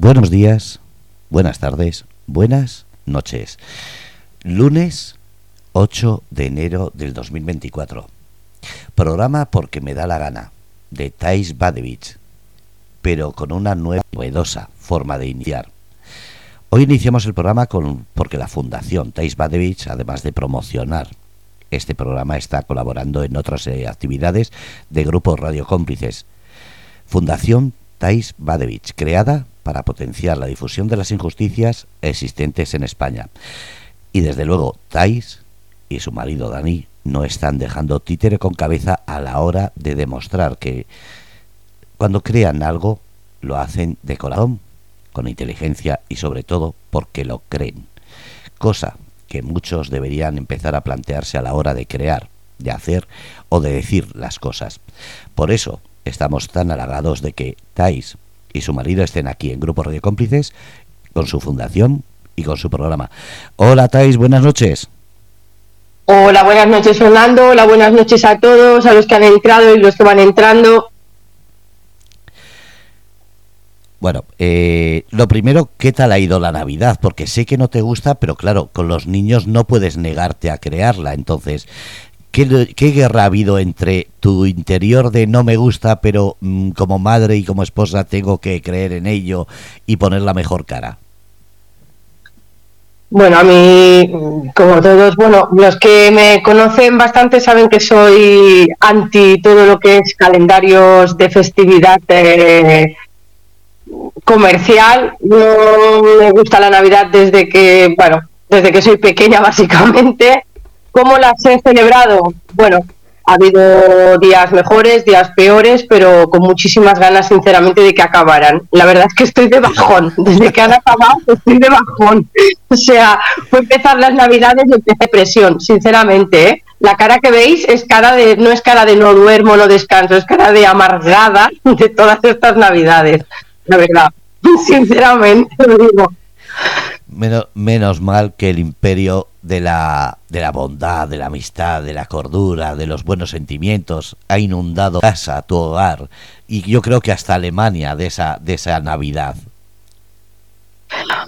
Buenos días, buenas tardes, buenas noches. Lunes 8 de enero del 2024. Programa porque me da la gana, de Thais Badevich, pero con una nueva, novedosa forma de iniciar. Hoy iniciamos el programa con porque la Fundación Thais Badevich, además de promocionar este programa, está colaborando en otras eh, actividades de grupos Radio Cómplices. Fundación Thais Badevich, creada para potenciar la difusión de las injusticias existentes en España. Y desde luego, Thais y su marido Dani no están dejando títere con cabeza a la hora de demostrar que cuando crean algo lo hacen de corazón, con inteligencia y sobre todo porque lo creen. Cosa que muchos deberían empezar a plantearse a la hora de crear, de hacer o de decir las cosas. Por eso estamos tan halagados de que Thais y su marido estén aquí en Grupo Radio Cómplices con su fundación y con su programa. Hola Thais, buenas noches. Hola, buenas noches Fernando, hola, buenas noches a todos, a los que han entrado y los que van entrando. Bueno, eh, lo primero, ¿qué tal ha ido la Navidad? Porque sé que no te gusta, pero claro, con los niños no puedes negarte a crearla. Entonces, ¿Qué, guerra ha habido entre tu interior de no me gusta, pero mm, como madre y como esposa tengo que creer en ello y poner la mejor cara? Bueno, a mí, como todos, bueno, los que me conocen bastante saben que soy anti todo lo que es calendarios de festividad eh, comercial. No me gusta la Navidad desde que, bueno, desde que soy pequeña básicamente ¿Cómo las he celebrado? Bueno, ha habido días mejores, días peores, pero con muchísimas ganas, sinceramente, de que acabaran. La verdad es que estoy de bajón. Desde que han acabado, estoy de bajón. O sea, fue empezar las Navidades y empecé depresión, sinceramente. ¿eh? La cara que veis es cara de, no es cara de no duermo, no descanso, es cara de amargada de todas estas Navidades. La verdad, sinceramente lo digo. Menos, menos mal que el imperio de la, de la bondad, de la amistad, de la cordura, de los buenos sentimientos ha inundado casa, tu hogar y yo creo que hasta Alemania de esa, de esa Navidad.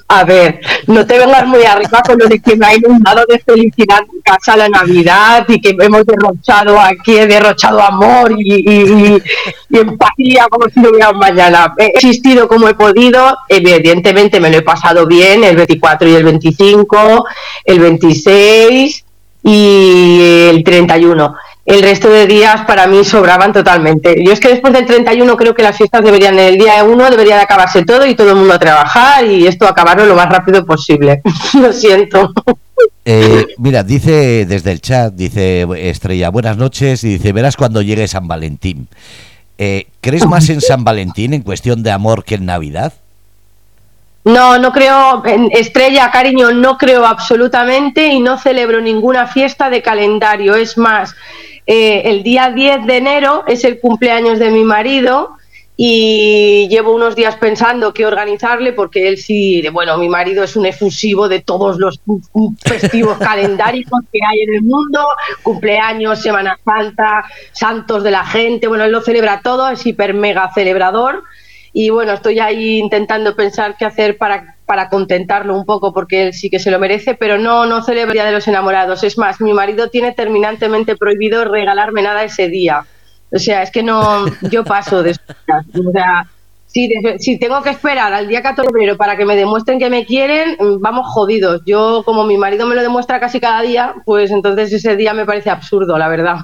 A ver, no te vengas muy arriba con lo de que me ha inundado de felicidad en casa la Navidad y que hemos derrochado aquí, he derrochado amor y, empatía como si no hubiera mañana. He existido como he podido, evidentemente me lo he pasado bien el 24 y el 25, el 26 y el 31 el resto de días para mí sobraban totalmente. Yo es que después del 31 creo que las fiestas deberían, el día 1 debería de acabarse todo y todo el mundo a trabajar y esto acabarlo lo más rápido posible. lo siento. Eh, mira, dice desde el chat, dice Estrella, buenas noches, y dice, verás cuando llegue San Valentín. Eh, ¿Crees más en San Valentín en cuestión de amor que en Navidad? No, no creo, en Estrella, cariño, no creo absolutamente y no celebro ninguna fiesta de calendario. Es más, eh, el día 10 de enero es el cumpleaños de mi marido y llevo unos días pensando qué organizarle porque él sí, bueno, mi marido es un efusivo de todos los festivos calendáricos que hay en el mundo, cumpleaños, Semana Santa, santos de la gente, bueno, él lo celebra todo, es hiper mega celebrador y bueno, estoy ahí intentando pensar qué hacer para, para contentarlo un poco porque él sí que se lo merece, pero no, no celebra Día de los Enamorados. Es más, mi marido tiene terminantemente prohibido regalarme nada ese día. O sea, es que no, yo paso de eso. O sea, si, si, tengo que esperar al día 14 de febrero para que me demuestren que me quieren, vamos jodidos. Yo, como mi marido me lo demuestra casi cada día, pues entonces ese día me parece absurdo, la verdad.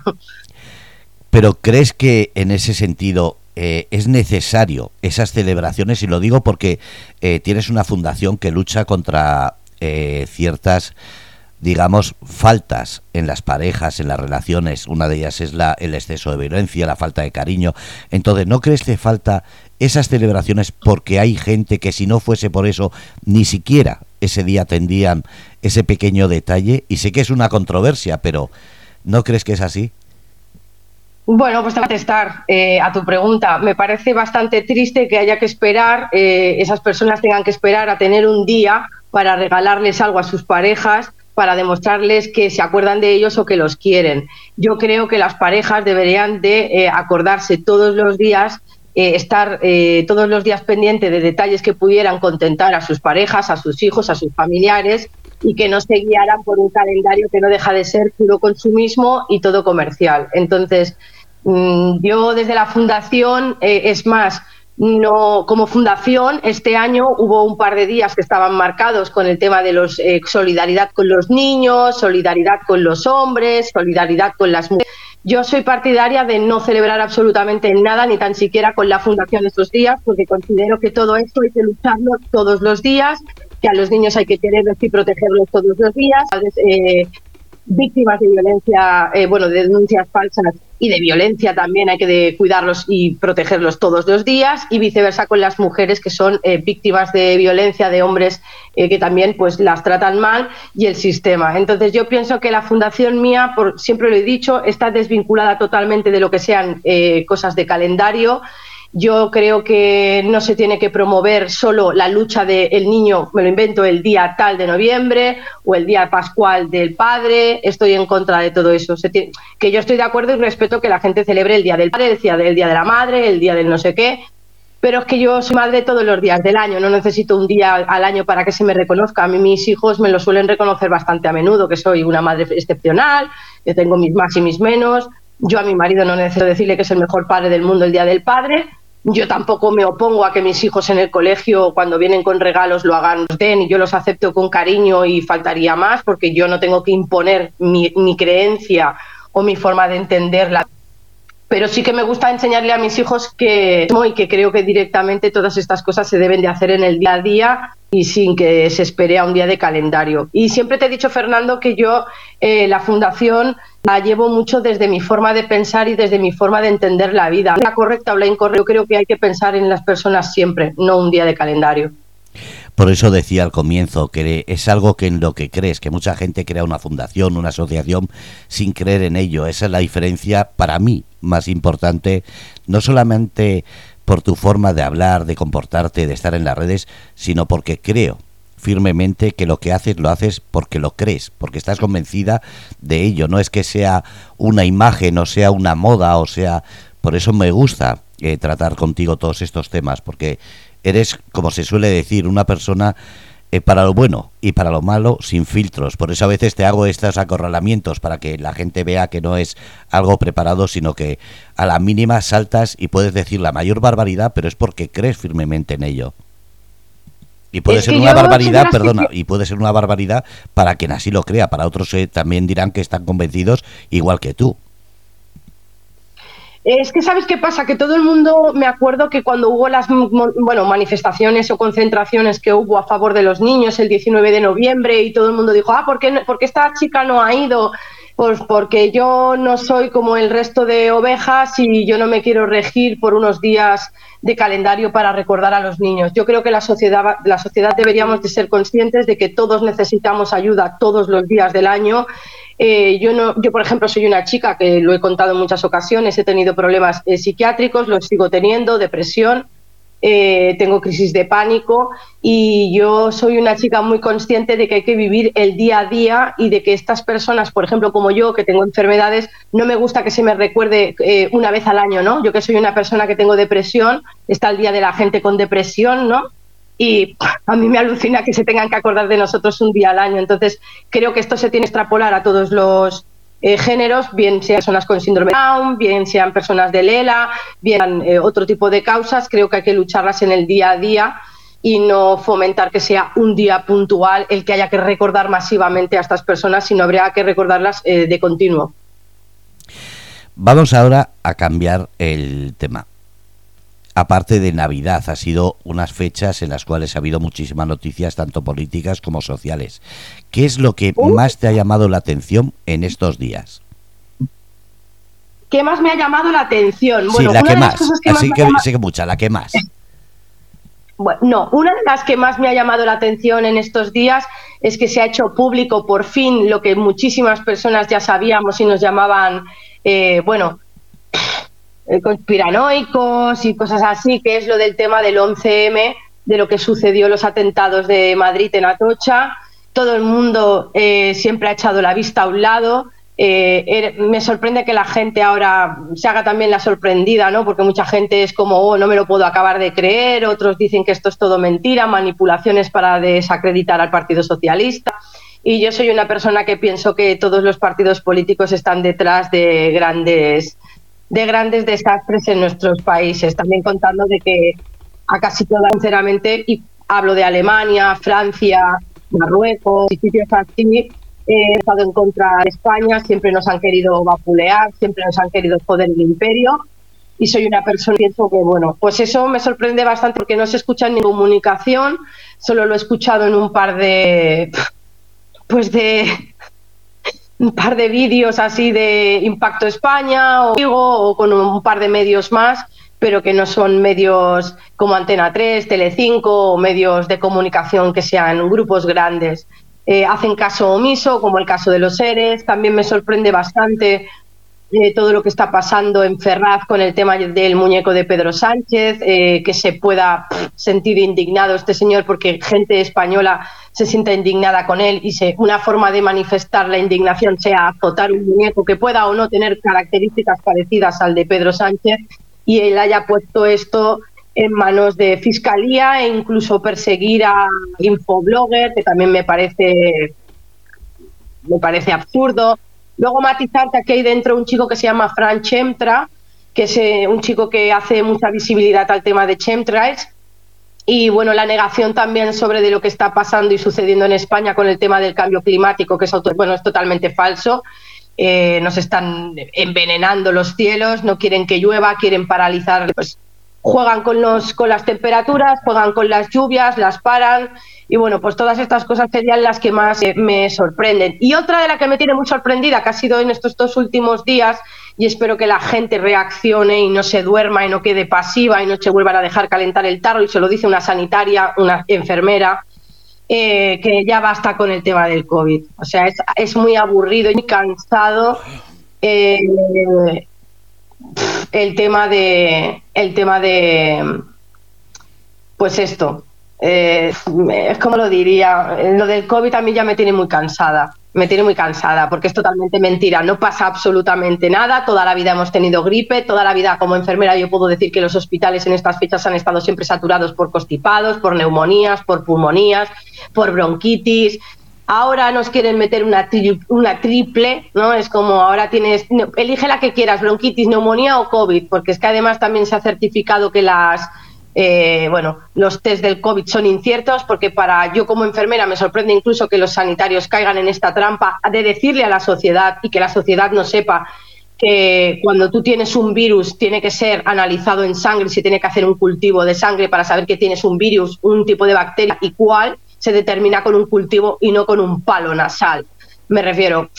Pero ¿crees que en ese sentido eh, es necesario esas celebraciones y lo digo porque eh, tienes una fundación que lucha contra eh, ciertas digamos faltas en las parejas en las relaciones. Una de ellas es la el exceso de violencia la falta de cariño. Entonces no crees que falta esas celebraciones porque hay gente que si no fuese por eso ni siquiera ese día tendrían ese pequeño detalle y sé que es una controversia pero no crees que es así bueno, pues te voy a contestar eh, a tu pregunta. Me parece bastante triste que haya que esperar, eh, esas personas tengan que esperar a tener un día para regalarles algo a sus parejas, para demostrarles que se acuerdan de ellos o que los quieren. Yo creo que las parejas deberían de eh, acordarse todos los días eh, estar todos los días pendiente de detalles que pudieran contentar a sus parejas, a sus hijos, a sus familiares y que no se guiaran por un calendario que no deja de ser puro consumismo y todo comercial. Entonces, yo desde la fundación, eh, es más, no como fundación este año hubo un par de días que estaban marcados con el tema de los solidaridad con los niños, solidaridad con los hombres, solidaridad con las mujeres yo soy partidaria de no celebrar absolutamente nada, ni tan siquiera con la fundación estos días, porque considero que todo esto hay que lucharlo todos los días, que a los niños hay que quererlos y protegerlos todos los días. Eh, víctimas de violencia, eh, bueno, de denuncias falsas y de violencia también hay que cuidarlos y protegerlos todos los días y viceversa con las mujeres que son eh, víctimas de violencia de hombres eh, que también pues las tratan mal y el sistema. Entonces yo pienso que la fundación mía, por, siempre lo he dicho, está desvinculada totalmente de lo que sean cosas de calendario yo creo que no se tiene que promover solo la lucha del niño, me lo invento, el día tal de noviembre o el día pascual del padre. Estoy en contra de todo eso. que yo estoy de acuerdo y respeto que la gente celebre el día del padre, el día, del día de la madre, el día del no sé qué. Pero es que yo soy madre todos los días del año, no necesito un día al año para que se me reconozca. A mí mis hijos me lo suelen reconocer bastante a menudo, que soy una madre excepcional, que tengo mis más y mis menos. Yo a mi marido no necesito decirle que es el mejor padre del mundo el día del padre, yo tampoco me opongo a que mis hijos en el colegio, cuando vienen con regalos, lo hagan, den y yo los acepto con cariño y faltaría más, porque yo no tengo que imponer mi, creencia o mi forma de entenderla. Pero sí que me gusta enseñarle a mis hijos que, y que creo que directamente todas estas cosas se deben de hacer en el día a día y sin que se espere a un día de calendario. Y siempre te he dicho, Fernando, que yo eh, la fundación la llevo mucho desde mi forma de pensar y desde mi forma de entender la vida. La correcta o la incorrecta, yo creo que hay que pensar en las personas siempre, no un día de calendario. Por eso decía al comienzo que es algo que en lo que crees, que mucha gente crea una fundación, una asociación sin creer en ello. Esa es la diferencia para mí más importante, no solamente por tu forma de hablar, de comportarte, de estar en las redes, sino porque creo firmemente que lo que haces lo haces porque lo crees, porque estás convencida de ello. No es que sea una imagen o sea una moda o sea... Por eso me gusta eh, tratar contigo todos estos temas, porque eres, como se suele decir, una persona eh, para lo bueno y para lo malo sin filtros. Por eso a veces te hago estos acorralamientos para que la gente vea que no es algo preparado, sino que a la mínima saltas y puedes decir la mayor barbaridad, pero es porque crees firmemente en ello. Y puede ser una barbaridad, perdona, y puede ser una barbaridad para quien así lo crea, para otros eh, también dirán que están convencidos igual que tú. Es que sabes qué pasa, que todo el mundo, me acuerdo que cuando hubo las bueno, manifestaciones o concentraciones que hubo a favor de los niños el 19 de noviembre y todo el mundo dijo, ah, ¿por ¿por qué esta chica no ha ido? Pues porque yo no soy como el resto de ovejas y yo no me quiero regir por unos días de calendario para recordar a los niños. Yo creo que la sociedad, la sociedad deberíamos de ser conscientes de que todos necesitamos ayuda todos los días del año. Eh, yo, no, yo, por ejemplo, soy una chica que lo he contado en muchas ocasiones, he tenido problemas eh, psiquiátricos, los sigo teniendo, depresión, eh, tengo crisis de pánico y yo soy una chica muy consciente de que hay que vivir el día a día y de que estas personas, por ejemplo, como yo, que tengo enfermedades, no me gusta que se me recuerde eh, una vez al año, ¿no? Yo que soy una persona que tengo depresión, está el día de la gente con depresión, ¿no? Y a mí me alucina que se tengan que acordar de nosotros un día al año. Entonces, creo que esto se tiene que extrapolar a todos los, eh, géneros, bien sean personas con síndrome de Down, bien sean personas de Lela, bien eh, otro tipo de causas, creo que hay que lucharlas en el día a día y no fomentar que sea un día puntual el que haya que recordar masivamente a estas personas, sino habría que recordarlas eh, de continuo. Vamos ahora a cambiar el tema aparte de Navidad, ha sido unas fechas en las cuales ha habido muchísimas noticias, tanto políticas como sociales. ¿Qué es lo que más te ha llamado la atención en estos días? ¿Qué más me ha llamado la atención? sí, la que más. Así que, sé que mucha, la que más. Bueno, no, una de las que más me ha llamado la atención en estos días es que se ha hecho público por fin lo que muchísimas personas ya sabíamos y nos llamaban, eh, bueno, conspiranoicos y cosas así, que es lo del tema del 11M, de lo que sucedió los atentados de Madrid en Atocha. Todo el mundo eh, siempre ha echado la vista a un lado. eh, er, me sorprende que la gente ahora se haga también la sorprendida, ¿no? Porque mucha gente es como, oh, no me lo puedo acabar de creer, otros dicen que esto es todo mentira, manipulaciones para desacreditar al Partido Socialista. Y yo soy una persona que pienso que todos los partidos políticos están detrás de grandes, de grandes desastres en nuestros países. También contando de que a casi todas, sinceramente, y hablo de Alemania, Francia, Marruecos y sitios así, he estado en contra de España, siempre nos han querido vapulear, siempre nos han querido joder el imperio y soy una persona que pienso que, bueno, pues eso me sorprende bastante porque no se escucha en ninguna comunicación, solo lo he escuchado en un par de, pues de, un par de vídeos así de Impacto España o, o con un par de medios más, pero que no son medios como Antena 3, Telecinco o medios de comunicación que sean grupos grandes. Eh, hacen caso omiso, como el caso de los seres. También me sorprende bastante eh, todo lo que está pasando en Ferraz con el tema del muñeco de Pedro Sánchez, eh, que se pueda sentir indignado este señor porque gente española se sienta indignada con él y una forma de manifestar la indignación sea azotar un muñeco que pueda o no tener características parecidas al de Pedro Sánchez y él haya puesto esto en manos de fiscalía e incluso perseguir a infobloggers, que también me parece me parece absurdo. Luego matizar que aquí hay dentro un chico que se llama Fran Chemtra, que es eh, un chico que hace mucha visibilidad al tema de chemtrails. Y bueno, la negación también sobre de lo que está pasando y sucediendo en España con el tema del cambio climático, que es, bueno, es totalmente falso. Eh, nos están envenenando los cielos, no quieren que llueva, quieren paralizar pues, juegan con, los, con las temperaturas, juegan con las lluvias, las paran y bueno, pues todas estas cosas serían las que más eh, me sorprenden. Y otra de la que me tiene muy sorprendida, que ha sido en estos dos últimos días, y espero que la gente reaccione y no se duerma y no quede pasiva y no se vuelvan a dejar calentar el tarro, y se lo dice una sanitaria, una enfermera, eh, que ya basta con el tema del COVID. O sea, es, es muy aburrido y cansado. Eh, el tema de el tema de pues esto eh, es como lo diría lo del covid a mí ya me tiene muy cansada me tiene muy cansada porque es totalmente mentira no pasa absolutamente nada toda la vida hemos tenido gripe toda la vida como enfermera yo puedo decir que los hospitales en estas fechas han estado siempre saturados por constipados por neumonías por pulmonías por bronquitis ahora nos quieren meter una, una triple, ¿no? Es como ahora tienes, elige la que quieras, bronquitis, neumonía o COVID, porque es que además también se ha certificado que las, eh, bueno, los test del COVID son inciertos, porque para yo como enfermera me sorprende incluso que los sanitarios caigan en esta trampa de decirle a la sociedad y que la sociedad no sepa que cuando tú tienes un virus tiene que ser analizado en sangre, se tiene que hacer un cultivo de sangre para saber que tienes un virus, un tipo de bacteria y cuál se determina con un cultivo y no con un palo nasal. Me refiero,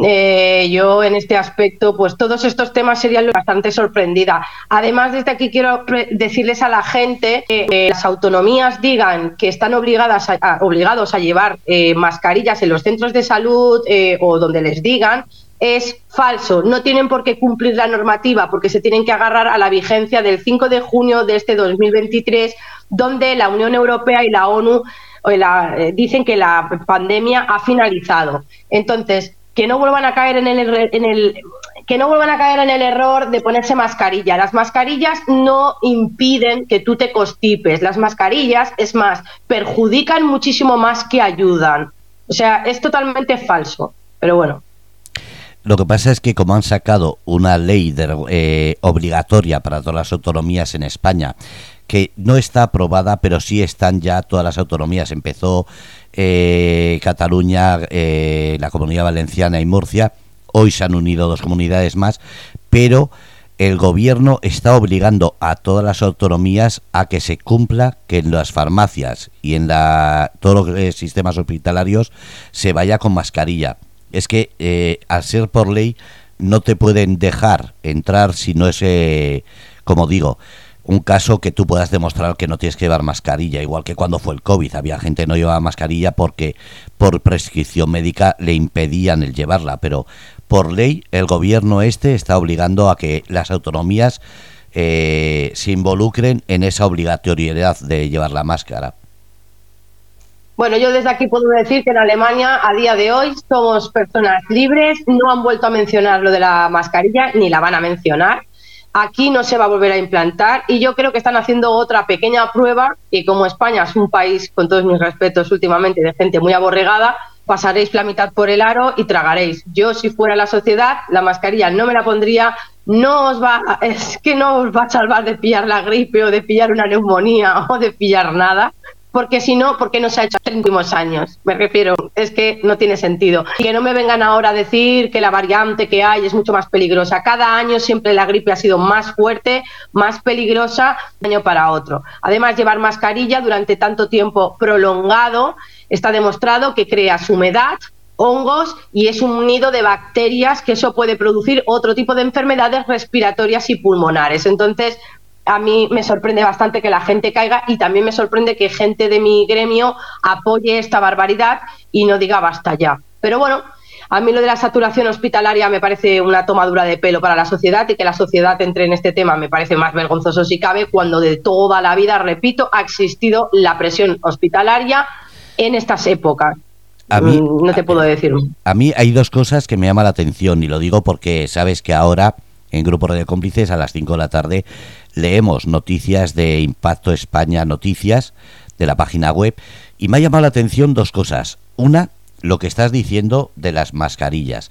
eh, yo en este aspecto, pues todos estos temas serían bastante sorprendida. Además, desde aquí quiero decirles a la gente que eh, las autonomías digan que están obligadas a, obligados a llevar eh, mascarillas en los centros de salud o donde les digan, es falso. No tienen por qué cumplir la normativa porque se tienen que agarrar a la vigencia del 5 de junio de este 2023 donde la Unión Europea y la ONU eh, dicen que la pandemia ha finalizado. Entonces, que no vuelvan a caer en el, que no vuelvan a caer en el error de ponerse mascarilla. Las mascarillas no impiden que tú te constipes. Las mascarillas, es más, perjudican muchísimo más que ayudan. O sea, es totalmente falso. Pero bueno. Lo que pasa es que como han sacado una ley eh, obligatoria para todas las autonomías en España, que no está aprobada, pero sí están ya todas las autonomías. Empezó eh, Cataluña, eh, la Comunidad Valenciana y Murcia. Hoy se han unido dos comunidades más, pero el gobierno está obligando a todas las autonomías a que se cumpla que en las farmacias y en la, todos los sistemas hospitalarios se vaya con mascarilla. Es que eh, al ser por ley no te pueden dejar entrar si no es, como digo, un caso que tú puedas demostrar que no tienes que llevar mascarilla, igual que cuando fue el COVID, había gente que no llevaba mascarilla porque por prescripción médica le impedían el llevarla, pero por ley el gobierno este está obligando a que las autonomías eh, se involucren en esa obligatoriedad de llevar la máscara. Bueno, yo desde aquí puedo decir que en Alemania a día de hoy somos personas libres, no han vuelto a mencionar lo de la mascarilla ni la van a mencionar. Aquí no se va a volver a implantar y yo creo que están haciendo otra pequeña prueba y como España es un país, con todos mis respetos últimamente, de gente muy aborregada, pasaréis la mitad por el aro y tragaréis. Yo si fuera la sociedad, la mascarilla no me la pondría, no os va, es que no os va a salvar de pillar la gripe o de pillar una neumonía o de pillar nada porque si no, ¿por qué no se ha hecho en los últimos años? Me refiero, es que no tiene sentido. Y que no me vengan ahora a decir que la variante que hay es mucho más peligrosa. Cada año siempre la gripe ha sido más fuerte, más peligrosa, de año para otro. Además, llevar mascarilla durante tanto tiempo prolongado está demostrado que crea humedad, hongos y es un nido de bacterias que eso puede producir otro tipo de enfermedades respiratorias y pulmonares. Entonces, a mí me sorprende bastante que la gente caiga y también me sorprende que gente de mi gremio apoye esta barbaridad y no diga basta ya. Pero bueno, a mí lo de la saturación hospitalaria me parece una tomadura de pelo para la sociedad y que la sociedad entre en este tema me parece más vergonzoso si cabe cuando de toda la vida, repito, ha existido la presión hospitalaria en estas épocas. A mí, mm, no te puedo decir. A mí hay dos cosas que me llaman la atención y lo digo porque sabes que ahora en Grupo Radio Cómplices a las 5 de la tarde leemos noticias de Impacto España Noticias de la página web y me ha llamado la atención dos cosas. Una, lo que estás diciendo de las mascarillas.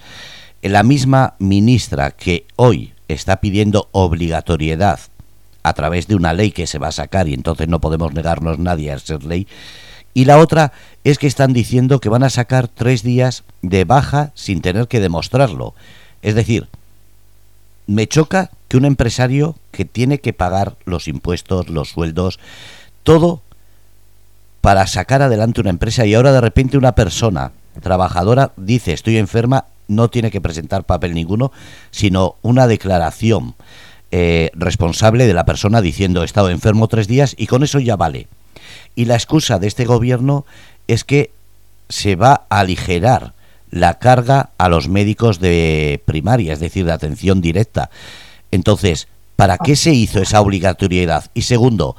La misma ministra que hoy está pidiendo obligatoriedad a través de una ley que se va a sacar y entonces no podemos negarnos nadie a ser ley. Y la otra es que están diciendo que van a sacar tres días de baja sin tener que demostrarlo. Es decir, me choca que un empresario que tiene que pagar los impuestos, los sueldos, todo para sacar adelante una empresa y ahora de repente una persona trabajadora dice estoy enferma, no tiene que presentar papel ninguno, sino una declaración eh, responsable de la persona diciendo he estado enfermo tres días y con eso ya vale. Y la excusa de este gobierno es que se va a aligerar la carga a los médicos de primaria, es decir, de atención directa. Entonces, ¿para qué se hizo esa obligatoriedad? Y segundo,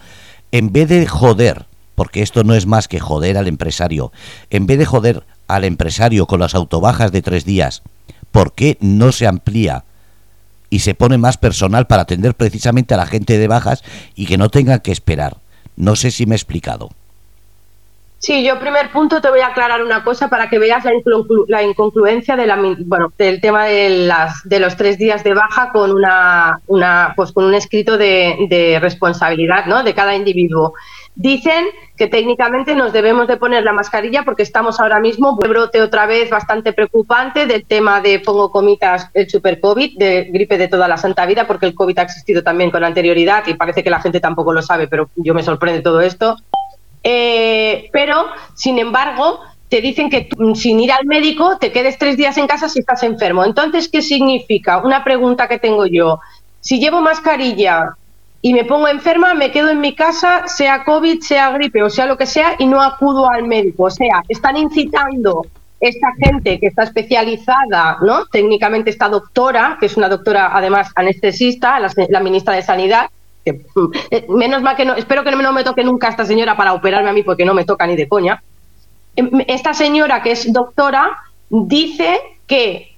en vez de joder, porque esto no es más que joder al empresario, en vez de joder al empresario con las autobajas de tres días, ¿por qué no se amplía y se pone más personal para atender precisamente a la gente de bajas y que no tengan que esperar? No sé si me he explicado. Sí, yo primer punto te voy a aclarar una cosa para que veas la, inconcluencia de la, bueno, del tema de, las, de los tres días de baja con una, una pues con un escrito de, responsabilidad ¿no? de cada individuo. Dicen que técnicamente nos debemos de poner la mascarilla porque estamos ahora mismo un brote otra vez bastante preocupante del tema de, pongo comitas, el super COVID, de gripe de toda la santa vida, porque el COVID ha existido también con anterioridad y parece que la gente tampoco lo sabe, pero yo me sorprende todo esto. Eh, pero, sin embargo, te dicen que sin ir al médico te quedes tres días en casa si estás enfermo. Entonces, ¿qué significa? Una pregunta que tengo yo. Si llevo mascarilla y me pongo enferma, me quedo en mi casa, sea COVID, sea gripe o sea lo que sea, y no acudo al médico. O sea, están incitando esta gente que está especializada, ¿no? Técnicamente esta doctora, que es una doctora además anestesista, la ministra de Sanidad, eh, menos mal que no, espero que no me toque nunca esta señora para operarme a mí porque no me toca ni de coña. Em, esta señora que es doctora dice que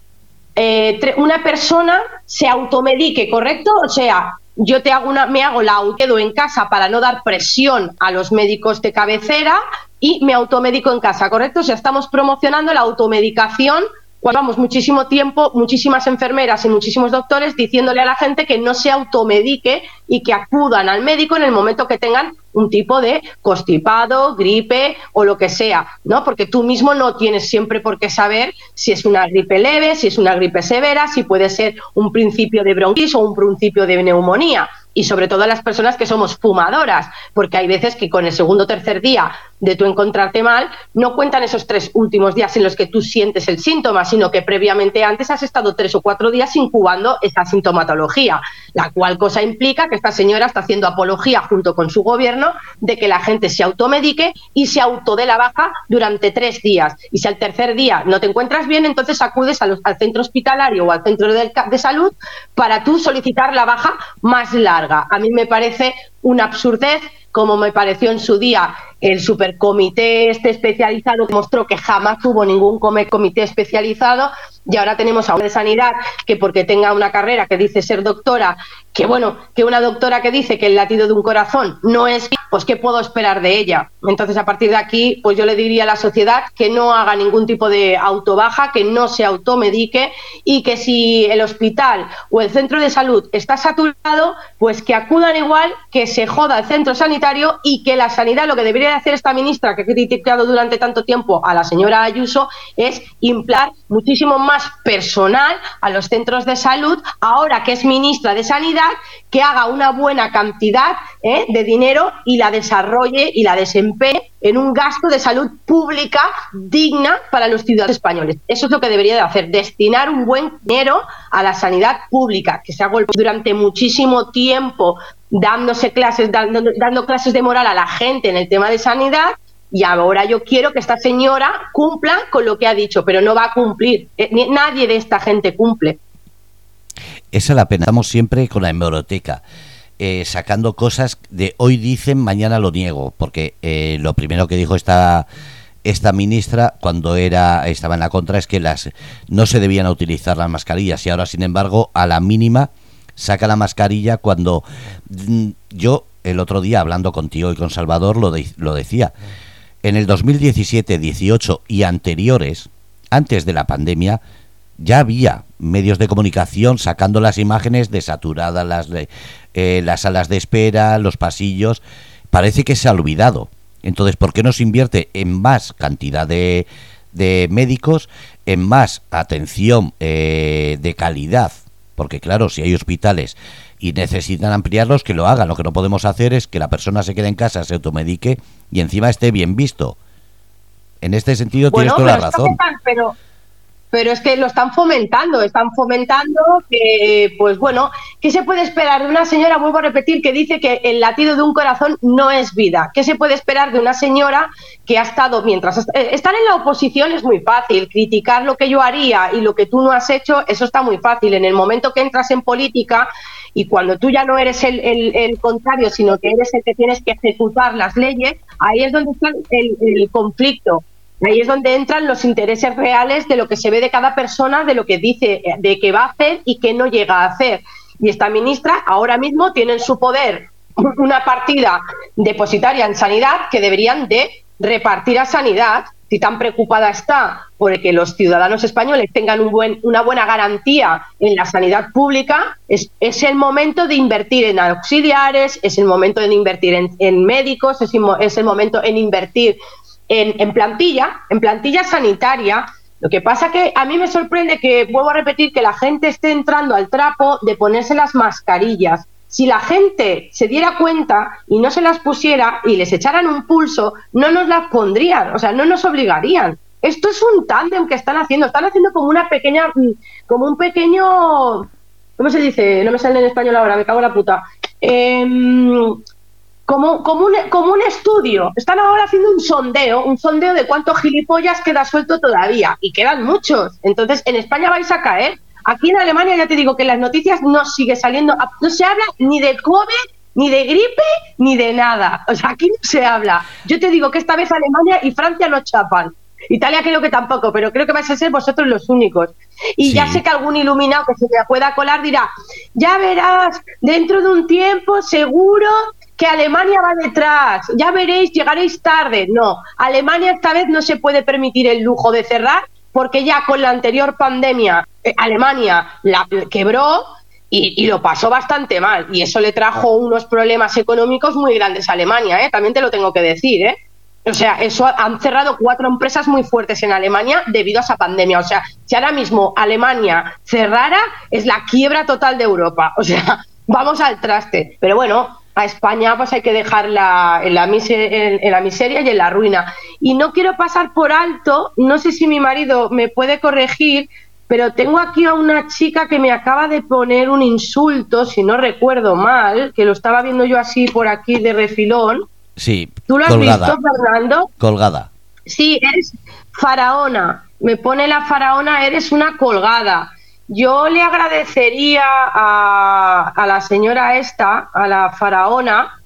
eh, una persona se automedique, ¿correcto? O sea, yo te hago una, me hago la quedo en casa para no dar presión a los médicos de cabecera y me automedico en casa, ¿correcto? O sea, estamos promocionando la automedicación cuando vamos muchísimo tiempo, muchísimas enfermeras y muchísimos doctores diciéndole a la gente que no se automedique y que acudan al médico en el momento que tengan un tipo de constipado, gripe o lo que sea, ¿no? Porque tú mismo no tienes siempre por qué saber si es una gripe leve, si es una gripe severa, si puede ser un principio de bronquitis o un principio de neumonía y sobre todo a las personas que somos fumadoras, porque hay veces que con el segundo o tercer día de tú encontrarte mal, no cuentan esos tres últimos días en los que tú sientes el síntoma, sino que previamente antes has estado tres o cuatro días incubando esa sintomatología, la cual cosa implica que esta señora está haciendo apología junto con su gobierno de que la gente se automedique y se autodé la baja durante tres días. Y si al tercer día no te encuentras bien, entonces acudes al centro hospitalario o al centro de salud para tú solicitar la baja más larga. A mí me parece una absurdez como me pareció en su día el supercomité este especializado mostró que jamás hubo ningún comité especializado y ahora tenemos a una de sanidad que porque tenga una carrera que dice ser doctora, que bueno, que una doctora que dice que el latido de un corazón no es, pues ¿qué puedo esperar de ella? Entonces a partir de aquí, pues yo le diría a la sociedad que no haga ningún tipo de autobaja, que no se automedique y que si el hospital o el centro de salud está saturado, pues que acudan igual, que se joda el centro sanitario y que la sanidad, lo que debería hacer esta ministra que ha criticado durante tanto tiempo a la señora Ayuso, es implar muchísimo más más personal a los centros de salud, ahora que es ministra de Sanidad, que haga una buena cantidad ¿eh? de dinero y la desarrolle y la desempeñe en un gasto de salud pública digna para los ciudadanos españoles. Eso es lo que debería de hacer, destinar un buen dinero a la sanidad pública, que se ha golpeado durante muchísimo tiempo dándose clases, dando, dando clases de moral a la gente en el tema de sanidad y ahora yo quiero que esta señora cumpla con lo que ha dicho, pero no va a cumplir. Eh, nadie de esta gente cumple. Esa es la pena. Estamos siempre con la hemeroteca. Eh, sacando cosas de hoy dicen, mañana lo niego, porque eh, lo primero que dijo esta esta ministra cuando era estaba en la contra es que las no se debían utilizar las mascarillas y ahora sin embargo a la mínima saca la mascarilla cuando mm, yo el otro día hablando contigo y con Salvador lo, lo decía. En el 2017, 18 y anteriores, antes de la pandemia, ya había medios de comunicación sacando las imágenes de saturadas las, eh, las salas de espera, los pasillos. Parece que se ha olvidado. Entonces, ¿por qué no se invierte en más cantidad de, de médicos, en más atención eh, de calidad? Porque claro, si hay hospitales y necesitan ampliarlos, que lo hagan. Lo que no podemos hacer es que la persona se quede en casa, se automedique y encima esté bien visto. En este sentido tienes toda la razón. pero, pero es que lo están fomentando, están fomentando que, pues bueno, ¿qué se puede esperar de una señora, vuelvo a repetir, que dice que el latido de un corazón no es vida? ¿Qué se puede esperar de una señora que ha estado, mientras eh, estar en la oposición es muy fácil, criticar lo que yo haría y lo que tú no has hecho, eso está muy fácil. En el momento que entras en política y cuando tú ya no eres el, el, contrario, sino que eres el que tienes que ejecutar las leyes, ahí es donde está el, el conflicto. Ahí es donde entran los intereses reales de lo que se ve de cada persona, de lo que dice, de que va a hacer y que no llega a hacer. Y esta ministra ahora mismo tiene en su poder una partida depositaria en sanidad que deberían de repartir a sanidad si tan preocupada está por que los ciudadanos españoles tengan una buena garantía en la sanidad pública, es, el momento de invertir en auxiliares, es el momento de invertir en, médicos, es, es, el momento en invertir en, plantilla, en plantilla sanitaria. Lo que pasa que a mí me sorprende que, vuelvo a repetir, que la gente esté entrando al trapo de ponerse las mascarillas si la gente se diera cuenta y no se las pusiera y les echaran un pulso, no nos las pondrían, o sea, no nos obligarían. Esto es un tándem que están haciendo, están haciendo como una pequeña, mm, como un pequeño, ¿cómo se dice? No me sale en español ahora, me cago en la puta. Em, como, como, un, como un estudio. Están ahora haciendo un sondeo, un sondeo de cuántos gilipollas queda suelto todavía. Y quedan muchos. Entonces, en España vais a caer Aquí en Alemania ya te digo que las noticias no sigue saliendo, no se habla ni de COVID, ni de gripe, ni de nada. O sea, aquí no se habla. Yo te digo que esta vez Alemania y Francia no chapan. Italia creo que tampoco, pero creo que vais a ser vosotros los únicos. Y ya sé que algún iluminado que se me pueda colar dirá, ya verás, dentro de un tiempo seguro que Alemania va detrás, ya veréis, llegaréis tarde. No, Alemania esta vez no se puede permitir el lujo de cerrar porque ya con la anterior pandemia eh, Alemania la quebró y, lo pasó bastante mal y eso le trajo unos problemas económicos muy grandes a Alemania, ¿eh? también te lo tengo que decir. ¿eh? O sea, eso han cerrado cuatro empresas muy fuertes en Alemania debido a esa pandemia. O sea, si ahora mismo Alemania cerrara, es la quiebra total de Europa. O sea, vamos al traste. Pero bueno, a España pues hay que dejarla en la, en, la miseria y en la ruina. Y no quiero pasar por alto, no sé si mi marido me puede corregir, pero tengo aquí a una chica que me acaba de poner un insulto, si no recuerdo mal, que lo estaba viendo yo así por aquí de refilón. Sí. ¿Tú lo has visto, Fernando? Colgada. Sí, eres faraona. Me pone la faraona, eres una colgada. Yo le agradecería a, la señora esta, a la faraona,